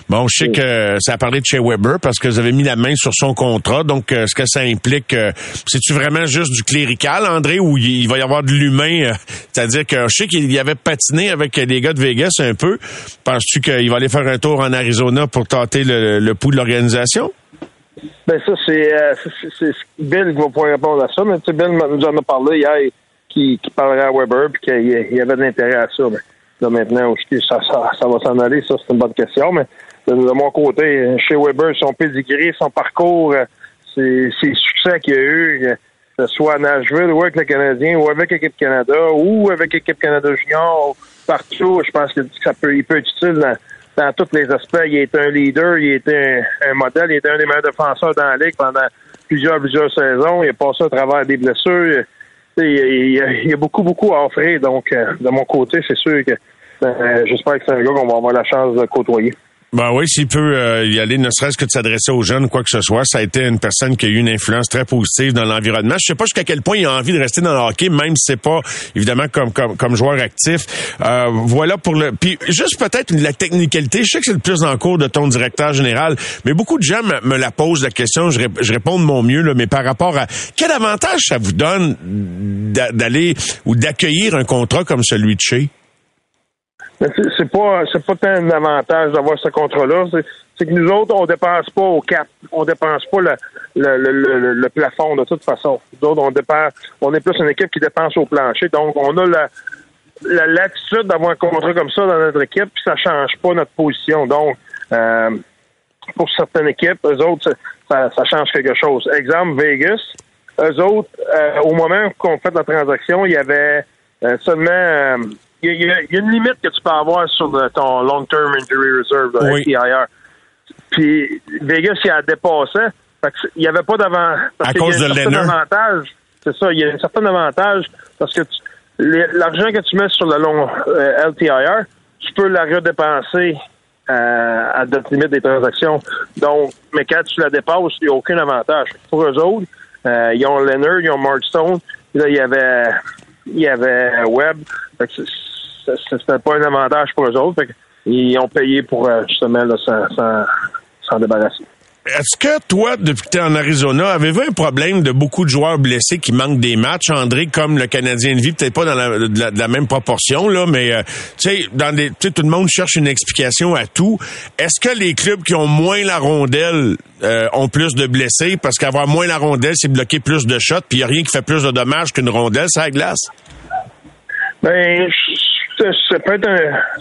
Bon, je sais que ça a parlé de chez Weber parce que vous avez mis la main sur son contrat. Donc, euh, est-ce que ça implique, euh, c'est-tu vraiment juste du clérical, André, ou il va y avoir de l'humain? Euh, c'est-à-dire que je sais qu'il y avait patiné avec les gars de Vegas un peu. Penses-tu qu'il va aller faire un tour en Arizona pour tâter le, le pouls de l'organisation? Ben ça, c'est Bill qui va pouvoir répondre à ça, mais Bill nous en a parlé hier qui, parlerait à Weber puis qu'il y avait de l'intérêt à ça. Mais là, maintenant, ça, ça, ça va s'en aller, ça, c'est une bonne question. Mais de, mon côté, chez Weber, son pedigree, son parcours, euh, ses, succès qu'il a eu, que ce soit à Nashville ou avec le Canadien ou avec l'équipe Canada ou avec l'équipe Canada Junior, partout, je pense que ça peut, peut être utile dans dans tous les aspects. Il est un leader, il était un, modèle, il était un des meilleurs défenseurs dans la ligue pendant plusieurs, plusieurs saisons. Il a passé à travers des blessures. Il, y a beaucoup, beaucoup à offrir. Donc, euh, de mon côté, c'est sûr que euh, j'espère que c'est un gars qu'on va avoir la chance de côtoyer. Ben oui, s'il peut euh, y aller, ne serait-ce que de s'adresser aux jeunes quoi que ce soit, ça a été une personne qui a eu une influence très positive dans l'environnement. Je sais pas jusqu'à quel point il a envie de rester dans le hockey, même si c'est pas évidemment comme comme, comme joueur actif. Euh, voilà pour le. Puis juste peut-être la technicalité. Je sais que c'est le plus en cours de ton directeur général, mais beaucoup de gens me, la posent la question. Je, je, réponds de mon mieux, là, mais par rapport à quel avantage ça vous donne d'aller ou d'accueillir un contrat comme celui de chez? C'est pas c'est pas tant un avantage d'avoir ce contrat-là. C'est que nous autres, on dépense pas au cap. On dépense pas le, le, le, le, plafond de toute façon. Nous autres, on dépense on est plus une équipe qui dépense au plancher. Donc, on a la l'attitude d'avoir un contrat comme ça dans notre équipe, puis ça change pas notre position. Donc, euh, pour certaines équipes, eux autres, ça, change quelque chose. Exemple, Vegas, eux autres, euh, au moment qu'on fait la transaction, il y avait euh, seulement... il y, a, une limite que tu peux avoir sur ton long-term injury reserve, de oui. Puis Vegas, il a dépassé. il n'y avait pas d'avant. À cause de l'avantage. C'est ça, il y a un certain avantage parce que l'argent que tu mets sur le long euh, LTIR, tu peux la redépenser euh, à date limite des transactions. Donc, mais quand tu la dépasses, il n'y a aucun avantage. Pour eux autres, euh, ils ont Leonard, ils ont Mark Stone, là, il y avait, il y avait Webb. C'était pas un avantage pour eux autres. ils ont payé pour justement s'en débarrasser. Est-ce que toi, depuis que tu es en Arizona, avez-vous un problème de beaucoup de joueurs blessés qui manquent des matchs, André, comme le Canadien de vie, peut-être pas dans la, même proportion, là, mais euh, tu sais, dans des, tout le monde cherche une explication à tout. Est-ce que les clubs qui ont moins la rondelle euh, ont plus de blessés? Parce qu'avoir moins la rondelle, c'est bloquer plus de shots, puis il n'y a rien qui fait plus de dommages qu'une rondelle, ça glace? Ben, ça peut être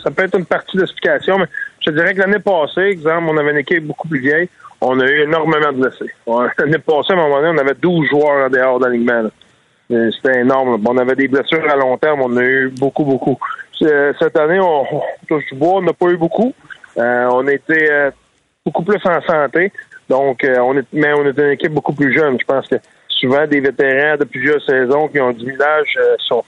ça peut être une partie d'explication, mais je dirais que l'année passée, exemple, on avait une équipe beaucoup plus vieille on a eu énormément de blessés. *laughs* L'année passée, à un moment donné, on avait 12 joueurs en dehors d'alignement. C'était énorme. On avait des blessures à long terme, on a eu beaucoup, beaucoup. Cette année, on, touche du bois, on n'a pas eu beaucoup. Euh, on était euh, beaucoup plus en santé. Donc, euh, on est, mais on était une équipe beaucoup plus jeune. Je pense que souvent des vétérans de plusieurs saisons qui ont du village sont,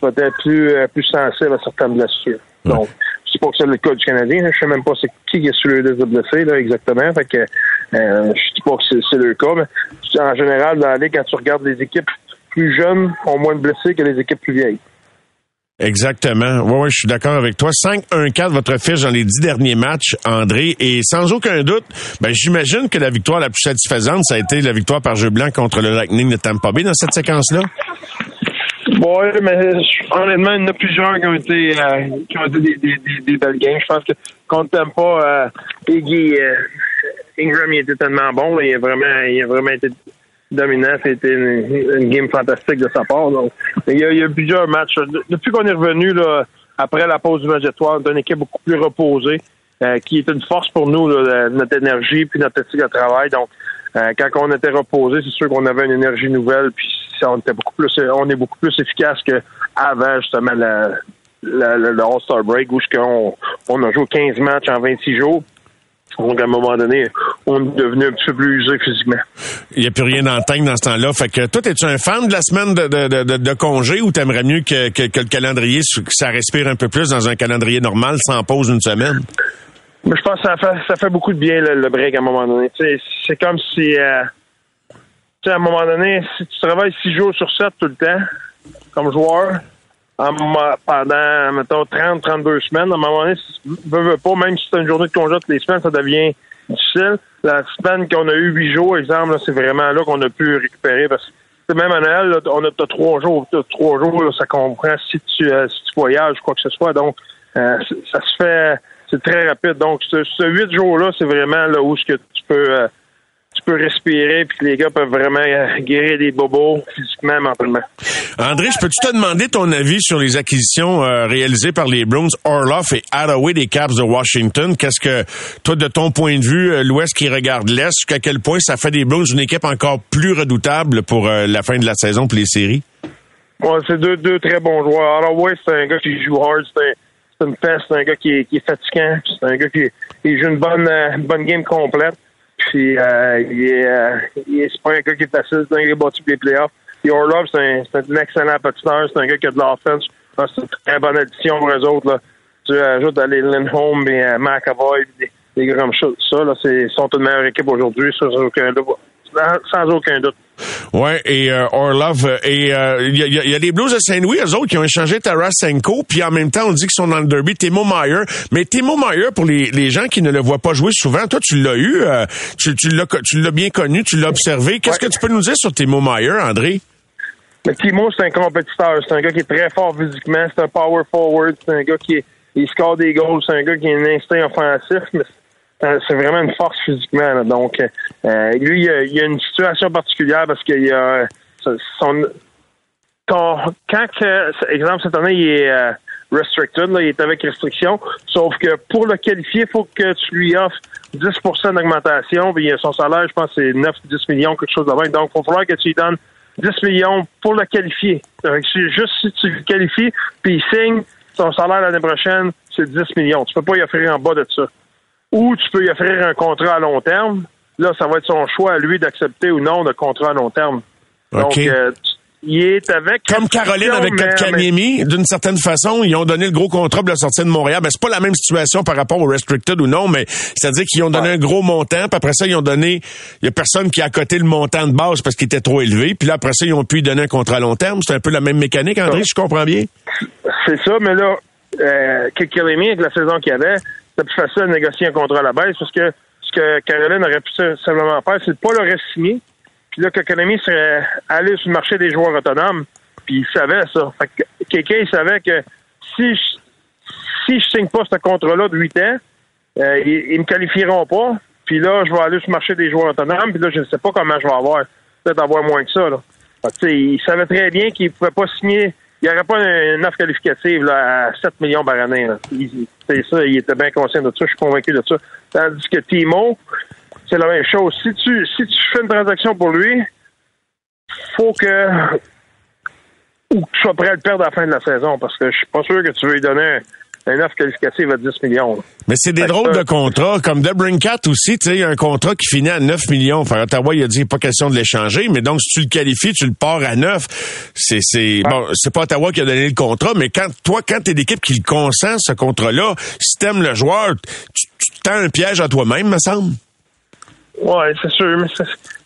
peut-être plus, plus sensibles à certaines blessures. Donc, c'est pas que c'est le cas du Canadien. Je sais même pas c'est qui est sur le liste de blessés, là, exactement. Fait que, euh, je dis pas que c'est le cas, mais en général, dans la Ligue, quand tu regardes les équipes plus jeunes, ont moins de blessés que les équipes plus vieilles. Exactement. Oui, ouais, je suis d'accord avec toi. 5-1-4, votre fiche dans les dix derniers matchs, André. Et sans aucun doute, ben, j'imagine que la victoire la plus satisfaisante, ça a été la victoire par jeu blanc contre le Lightning de Tampa Bay dans cette séquence-là. Oui, mais honnêtement, il y en a plusieurs qui ont été, euh, qui ont été des, des, des, belles games. Je pense que contre Tampa, euh, Iggy, euh, Ingram, il était tellement bon. Il a vraiment, il a vraiment été dominant. C'était une, une, game fantastique de sa part. Donc, il y a, il y a plusieurs matchs. Depuis qu'on est revenu là, après la pause du Magétoire, on a une équipe beaucoup plus reposée, euh, qui est une force pour nous, là, notre énergie puis notre éthique de travail. Donc, euh, quand on était reposé, c'est sûr qu'on avait une énergie nouvelle, puis on était beaucoup plus, on est beaucoup plus efficace qu'avant justement le, All-Star Break où on a joué 15 matchs en 26 jours. Donc, à un moment donné, on est devenu un petit peu plus usé physiquement. Il n'y a plus rien tank dans ce temps-là. Fait que toi, es-tu un fan de la semaine de, de, de, de congé ou t'aimerais mieux que, que, que, le calendrier, que ça respire un peu plus dans un calendrier normal sans pause une semaine? Mais je pense que ça fait, ça fait beaucoup de bien, le, break, à un moment donné. C'est comme si, euh, à un moment donné, si tu travailles six jours sur sept tout le temps, comme joueur, pendant, mettons, 30, 32 semaines, à un moment donné, si pas, même si c'est une journée de congé toutes les semaines, ça devient difficile. La semaine qu'on a eu huit jours, exemple, c'est vraiment là qu'on a pu récupérer parce que même à Noël, on a trois jours. trois jours, ça comprend si tu, euh, si tu voyages, quoi que ce soit. Donc, euh, ça se fait c'est très rapide. Donc, ce, huit jours-là, c'est vraiment là où ce que tu peux euh, tu peux respirer puis les gars peuvent vraiment euh, guérir des bobos physiquement, mentalement. André, je peux-tu te demander ton avis sur les acquisitions euh, réalisées par les Bruins Orloff et Hathaway des Caps de Washington? Qu'est-ce que, toi, de ton point de vue, l'Ouest qui regarde l'Est, jusqu'à quel point ça fait des Bruins une équipe encore plus redoutable pour la fin de la saison pour les séries? Ouais, c'est deux, deux très bons joueurs. Hathaway, c'est un gars qui joue hard, c'est un c'est une peste. C'est un gars qui est, qui est fatigant. C'est un gars qui il joue une bonne, euh, bonne game complète. Puis euh, il est, euh, c'est pas un gars qui est facile. C'est un gars qui battu les playoffs. Puis Orlov, c'est un, un excellent patiteur. C'est un gars qui a de l'offense. C'est une très bonne addition pour eux autres. Là. Tu ajoutes à Lindholm et euh, McAvoy, des, des grands ça, là, c'est, sont une meilleure équipe aujourd'hui, sans. Sans aucun doute. Ouais, et euh, Orlov euh, et il euh, y, a, y, a, les Blues de Saint-Louis, eux autres qui ont échangé Tarasenko, puis en même temps on dit qu'ils sont dans le derby. Timo Meyer, mais Timo Meyer pour les, les gens qui ne le voient pas jouer souvent, toi tu l'as eu, euh, tu, tu l'as tu l'as bien connu, tu l'as observé. Qu'est-ce que tu peux nous dire sur Timo Meyer, André? Mais Timo c'est un compétiteur, c'est un gars qui est très fort physiquement, c'est un power forward, c'est un gars qui il score des goals, c'est un gars qui a un instinct offensif, mais c'est vraiment une force physiquement. Donc, euh, lui, il y, a, une situation particulière parce qu'il a son, quand, exemple, cette année, il est euh, restricted, là, il est avec restriction, sauf que pour le qualifier, il faut que tu lui offres 10% d'augmentation, son salaire, je pense, c'est 9-10 millions, quelque chose de. Donc, il va falloir que tu lui donnes 10 millions pour le qualifier. Juste si tu le qualifies, puis il signe, son salaire l'année prochaine, c'est 10 millions. Tu peux pas y offrir en bas de ça. Ou tu peux y offrir un contrat à long terme. Là, ça va être son choix à lui d'accepter ou non de contrat à long terme. Donc, euh, il est avec. Comme Caroline avec Kotkaniemi, d'une certaine façon, ils ont donné le gros contrat pour la sortie de Montréal. Ben, c'est pas la même situation par rapport au restricted ou non, mais c'est-à-dire qu'ils ont donné un gros montant, puis après ça, ils ont donné, il y a personne qui a coté le montant de base parce qu'il était trop élevé, puis là, après ça, ils ont pu lui donner un contrat à long terme. C'est un peu la même mécanique, André, je comprends bien? C'est ça, mais là, euh, avec la saison qu'il y avait, c'est plus facile de négocier un contrat à la baisse parce que ce que Caroline aurait pu simplement faire, c'est de pas le signer puis là, qu'économie serait allé sur le marché des joueurs autonomes. Puis il savait ça. Fait que quelqu'un, il savait que si je, si je signe pas ce contrat-là de 8 ans, euh, ils, ne me qualifieront pas. Puis là, je vais aller sur le marché des joueurs autonomes. Puis là, je ne sais pas comment je vais avoir. Peut-être avoir moins que ça. Là. Fait il savait très bien qu'il ne pouvait pas signer. Il n'y aurait pas une offre qualificative à 7 millions par année. C'est ça, il était bien conscient de ça. Je suis convaincu de ça. Tandis que Timo, c'est la même chose. Si tu, si tu fais une transaction pour lui, faut que ou que tu sois prêt à le perdre à la fin de la saison parce que je suis pas sûr que tu veux lui donner un offre qualificative à 10 millions. Mais c'est des drôles de contrats. Comme Debrincat aussi, tu sais, un contrat qui finit à 9 millions. Enfin, Ottawa, il a dit pas question de l'échanger, mais donc si tu le qualifies, tu le pars à 9. C'est, c'est, bon, c'est pas Ottawa qui a donné le contrat, mais quand, toi, quand t'es d'équipe qui le consent, ce contrat-là, si t'aimes le joueur, tu, tu tends un piège à toi-même, me semble. Ouais, c'est sûr, mais c'est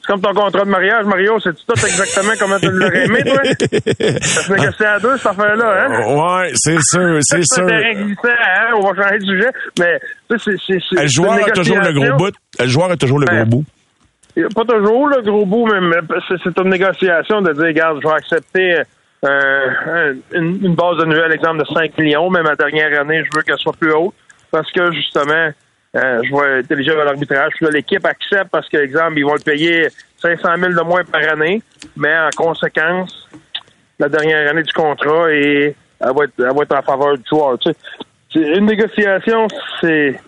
comme ton contrat de mariage, Mario, c'est tout exactement comment tu l'aurais aimé, toi? *laughs* Ça se négocier à deux, cette affaire-là, hein? Ouais, c'est sûr, c'est sûr. C'est hein? On va changer de sujet, mais, c'est, c'est, c'est. Le joueur a toujours le gros bout. Le joueur a toujours le gros bout. Pas toujours le gros bout, mais c'est une négociation de dire, regarde, je vais accepter euh, une, une, base de nouvelle, exemple, de 5 millions, mais ma dernière année, je veux qu'elle soit plus haute, parce que, justement, euh, je vais éligible à l'arbitrage. L'équipe accepte parce que, exemple, ils vont le payer 500 000 de moins par année, mais en conséquence, la dernière année du contrat, et elle va être, en faveur du joueur. Tu sais, une négociation, c'est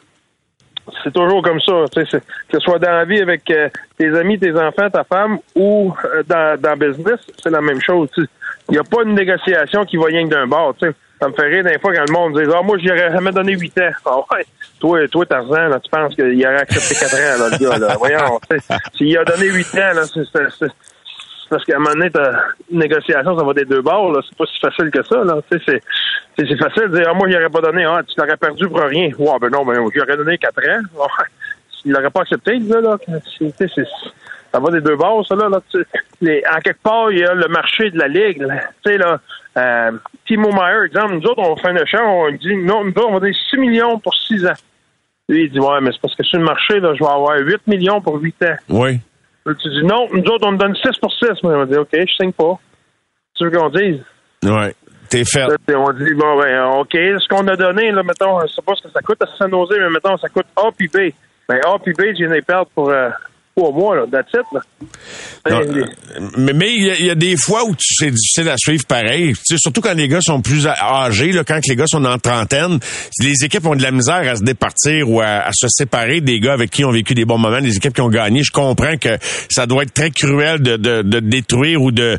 c'est toujours comme ça. Que ce soit dans la vie avec euh, tes amis, tes enfants, ta femme ou euh, dans, dans business, c'est la même chose. Il n'y a pas une négociation qui va rien d'un bord. Ça me fait rire des fois quand le monde dit Ah, moi, j'aurais jamais donné 8 ans. Ah ouais. Toi, toi, Tarzan, là, tu penses qu'il aurait accepté 4 ans, là, le gars, là. Voyons, s'il a donné 8 ans, là, c'est parce qu'à un moment donné, ta négociation, ça va des deux bords, là. C'est pas si facile que ça, là. C'est, c'est facile de dire, ah, moi, il aurait pas donné, ah, tu l'aurais perdu pour rien. Ouais, ben non, ben, j'aurais donné 4 ans. Ouais. Il l'aurait pas accepté, le là. Ça va des deux bords, ça, là. là en quelque part, il y a le marché de la Ligue, Tu sais, là, euh, Timo Meyer, exemple, nous autres, on fait un échange, on dit, non, nous autres, on va donner 6 millions pour 6 ans. Lui, il dit, ouais, mais c'est parce que sur le marché, là, je vais avoir 8 millions pour 8 ans. Oui. tu dis, non, nous autres, on me donne 6 pour 6. Mais on dit, OK, je signe pas. Tu veux qu'on dise? Oui. T'es fait. on dit, bon, ben, OK, ce qu'on a donné, là, mettons, je sais pas ce que ça coûte à San Jose, mais mettons, ça coûte A puis B. Ben, A puis B, j'ai une perdre pour, euh, trois mois, là, that's it, là. Euh, mais il y, a des fois où c'est difficile à suivre pareil. Surtout quand les gars sont plus âgés, là, quand les gars sont en trentaine, les équipes ont de la misère à se départir ou à, se séparer des gars avec qui ont vécu des bons moments, des équipes qui ont gagné. Je comprends que ça doit être très cruel de, de, de détruire ou de,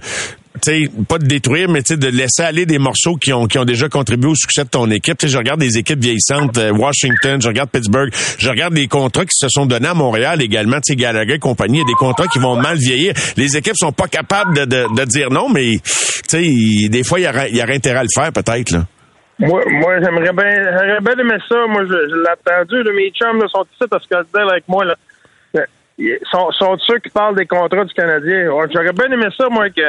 sais, pas de détruire, mais de laisser aller des morceaux qui ont, qui ont déjà contribué au succès de ton équipe. sais, je regarde des équipes vieillissantes, euh, Washington, je regarde Pittsburgh, je regarde des contrats qui se sont donnés à Montréal également, tu Gallagher et compagnie, il y a des contrats qui vont mal vieillir. Les équipes sont pas capables de, de, de dire non, mais tu des fois, il y aurait, y aurait intérêt à le faire peut-être, là. Moi, moi j'aimerais bien, j'aimerais bien aimer ça. Moi, je, l'ai attendu. Là, mes chums là, sont ici parce que avec moi. Là. Sont, sont ceux qui parlent des contrats du Canadien. J'aurais bien aimé ça, moi, que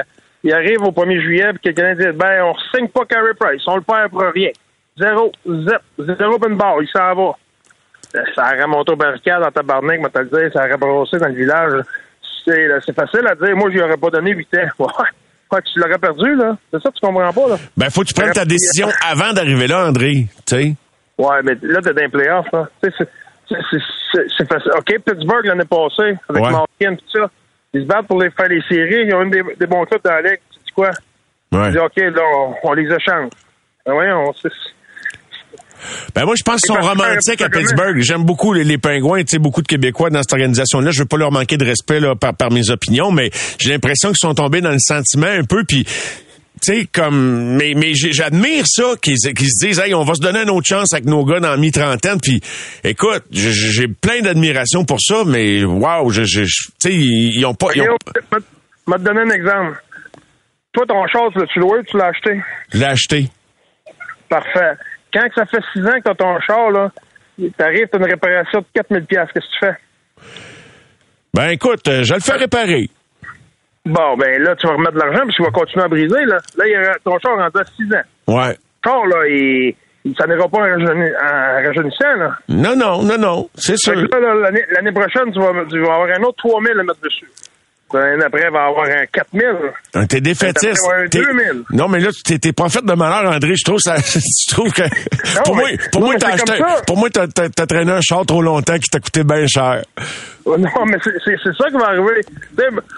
il arrive au 1er juillet, puis quelqu'un dit ben, on signe pas Carey Price, on le perd pour rien. Zéro, zip, zéro open bar, il s'en va. Euh, ça a remonté au barricade dans tabarnak, mais t'as dit, ça a rebrossé dans le village. C'est facile à dire, moi, je lui aurais pas donné 8 ans. Ouais. tu l'aurais perdu, là. C'est ça, tu comprends pas, là. Ben, faut que tu prennes ta décision avant d'arriver là, André. Tu sais. Ouais, mais là, t'es dans les playoffs, là. C'est facile. OK, Pittsburgh l'année passée, avec ouais. Martin et tout ça. Ils se battent pour les faire les séries. Ils ont une des, bons clubs dans la ligue. Tu dis quoi? Ouais. Tu dis, OK, là, on, les échange. Ben, voyons, c'est ben moi, je pense qu'ils sont romantiques à Pittsburgh. J'aime beaucoup les, les pingouins, tu sais, beaucoup de Québécois dans cette organisation-là. Je veux pas leur manquer de respect là, par, par mes opinions, mais j'ai l'impression qu'ils sont tombés dans le sentiment un peu, puis tu sais, comme, mais, mais j'admire ça qu'ils se disent, hey, on va se donner une autre chance avec nos gars dans mi-trentaine. Puis, écoute, j'ai plein d'admiration pour ça, mais waouh, je, tu sais, ils, ont pas. Ils ont... Je vais te donner un exemple. Toi, ton char, tu l'as loué tu l'as acheté? Je l'ai acheté. Parfait quand ça fait six ans que tu ton char, là, t'arrives, t'as une réparation de 4000 pièces qu'est-ce que tu fais? Ben écoute, euh, je le fais réparer. Bon, ben là, tu vas remettre de l'argent, puis tu vas continuer à briser, là. Là, il a, ton char rendu à 6 ans. Ouais. Ton char, là, il, ça n'ira pas en, rajeunissant, là. Non, non, non, non, c'est sûr. L'année prochaine, tu vas, tu vas avoir un autre 3000 à mettre dessus. L'année après, il va avoir un 4000. Un t'es défaitiste. Un 2000. Non, mais là, tu t'es pas fait de malheur, André. Je trouve ça, *laughs* je trouve que, pour, moi, pour, moi, t'as acheté, pour moi, t'as, t'as traîné un char trop longtemps qui t'a coûté bien cher. Non, mais c'est ça qui va arriver.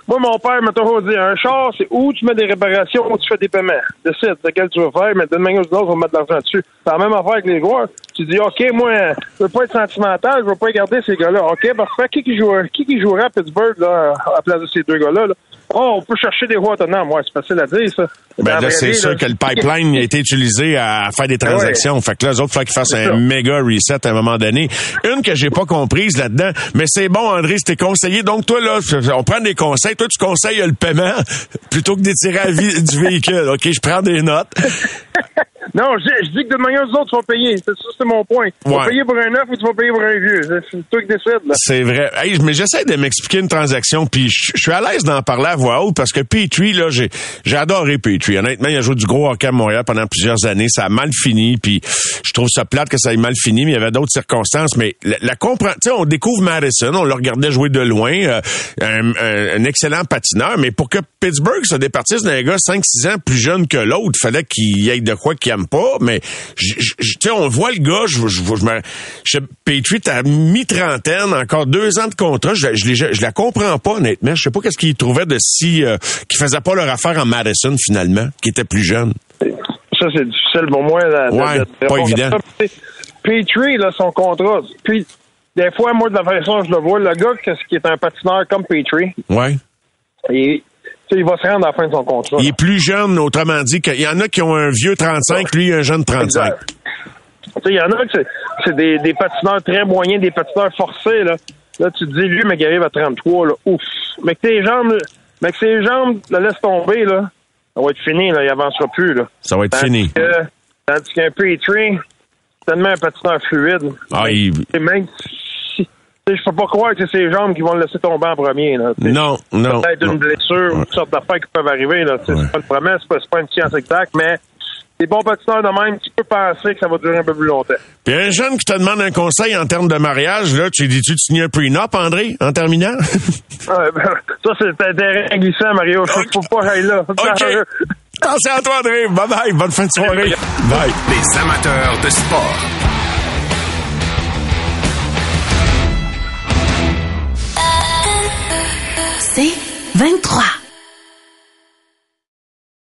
moi, mon père m'a toujours dit, un char, c'est où tu mets des réparations ou tu fais des paiements. Décide lequel tu veux faire, mais d'une manière ou d'une autre, on va mettre de l'argent dessus. C'est la même affaire avec les joueurs. Tu dis, OK, moi, je veux pas être sentimental, je veux pas garder ces gars-là. OK, parfait. Qui qui, jouera, qui qui jouera à Pittsburgh, là, à la place de ces deux gars-là? Là? Oh, on peut chercher des rois non, Moi, c'est facile à dire, ça. Ben là, c'est sûr que le pipeline a été utilisé à faire des transactions. Fait que là, les autres, il faut qu'ils fassent un méga reset à un moment donné. Une que j'ai pas comprise là-dedans, mais c'est bon, André, c'était conseillé. Donc, toi, là, on prend des conseils. Toi, tu conseilles le paiement *laughs* plutôt que d'étirer la vie du véhicule. OK, je prends des notes. *laughs* Non, je, dis que de manière ou d'autre, tu vas payer. C'est ça, c'est mon point. Tu vas payer pour un neuf ou tu vas payer pour un vieux. C'est toi qui décides, là. C'est vrai. Hey, mais j'essaie de m'expliquer une transaction, puis je suis à l'aise d'en parler à voix haute parce que Petrie, là, j'ai, j'ai adoré Petrie. Honnêtement, il a joué du gros hockey à Montréal pendant plusieurs années. Ça a mal fini, puis je trouve ça plate que ça ait mal fini, mais il y avait d'autres circonstances. Mais la, la tu sais, on découvre Madison, on le regardait jouer de loin, euh, un, excellent patineur, mais pour que Pittsburgh se départisse d'un gars 5-6 ans plus jeune que l'autre, fallait qu'il y ait de quoi qu'il aime pas, mais tu sais, on voit le gars, je, je, je, me, je Patriot à mi-trentaine, encore deux ans de contrat, je, je, je, la comprends pas honnêtement. Je sais pas qu'est-ce qu'il trouvait de si euh, qui faisait pas leur affaire en Madison finalement, qui était plus jeune. Ça c'est difficile pour moi. ouais, pas évident. Petrie, là, son contrat. Puis des fois, moi de la façon je le vois, le gars qui est un patineur comme Petrie? Ouais. Et il va se rendre à la fin de son contrat. Il est plus jeune, autrement dit, qu'il y en a qui ont un vieux 35, lui, un jeune 35. Il y en a qui c'est des, des, patineurs très moyens, des patineurs forcés. Là, là tu te dis, lui, mais qui arrive à 33, là, ouf. Mais que tes jambes, mais que ses jambes le laissent tomber, là, ça va être fini, là, il avancera plus. Là. Ça va être fini. Que, tandis qu'un Petrie, c'est tellement un patineur fluide. Ah, il... Même je peux pas croire que c'est ses jambes qui vont le laisser tomber en premier. Là. Non, non. Peut-être une blessure ou toutes sortes d'affaires qui peuvent arriver. Là. C'est pas une promesse, c'est pas, pas une science exacte, mais des bons patineurs de même, tu peux penser que ça va durer un peu plus longtemps. Puis un jeune qui te demande un conseil en termes de mariage, là, tu dis-tu de signer un prenup, André, en terminant? *laughs* ben, ça, c'est un terrain glissant, Mario. Faut, faut pas aller là. *laughs* OK. Attention à toi, André. Bye bye. Bonne fin de soirée. Bye. Les amateurs de sport. C'est 23.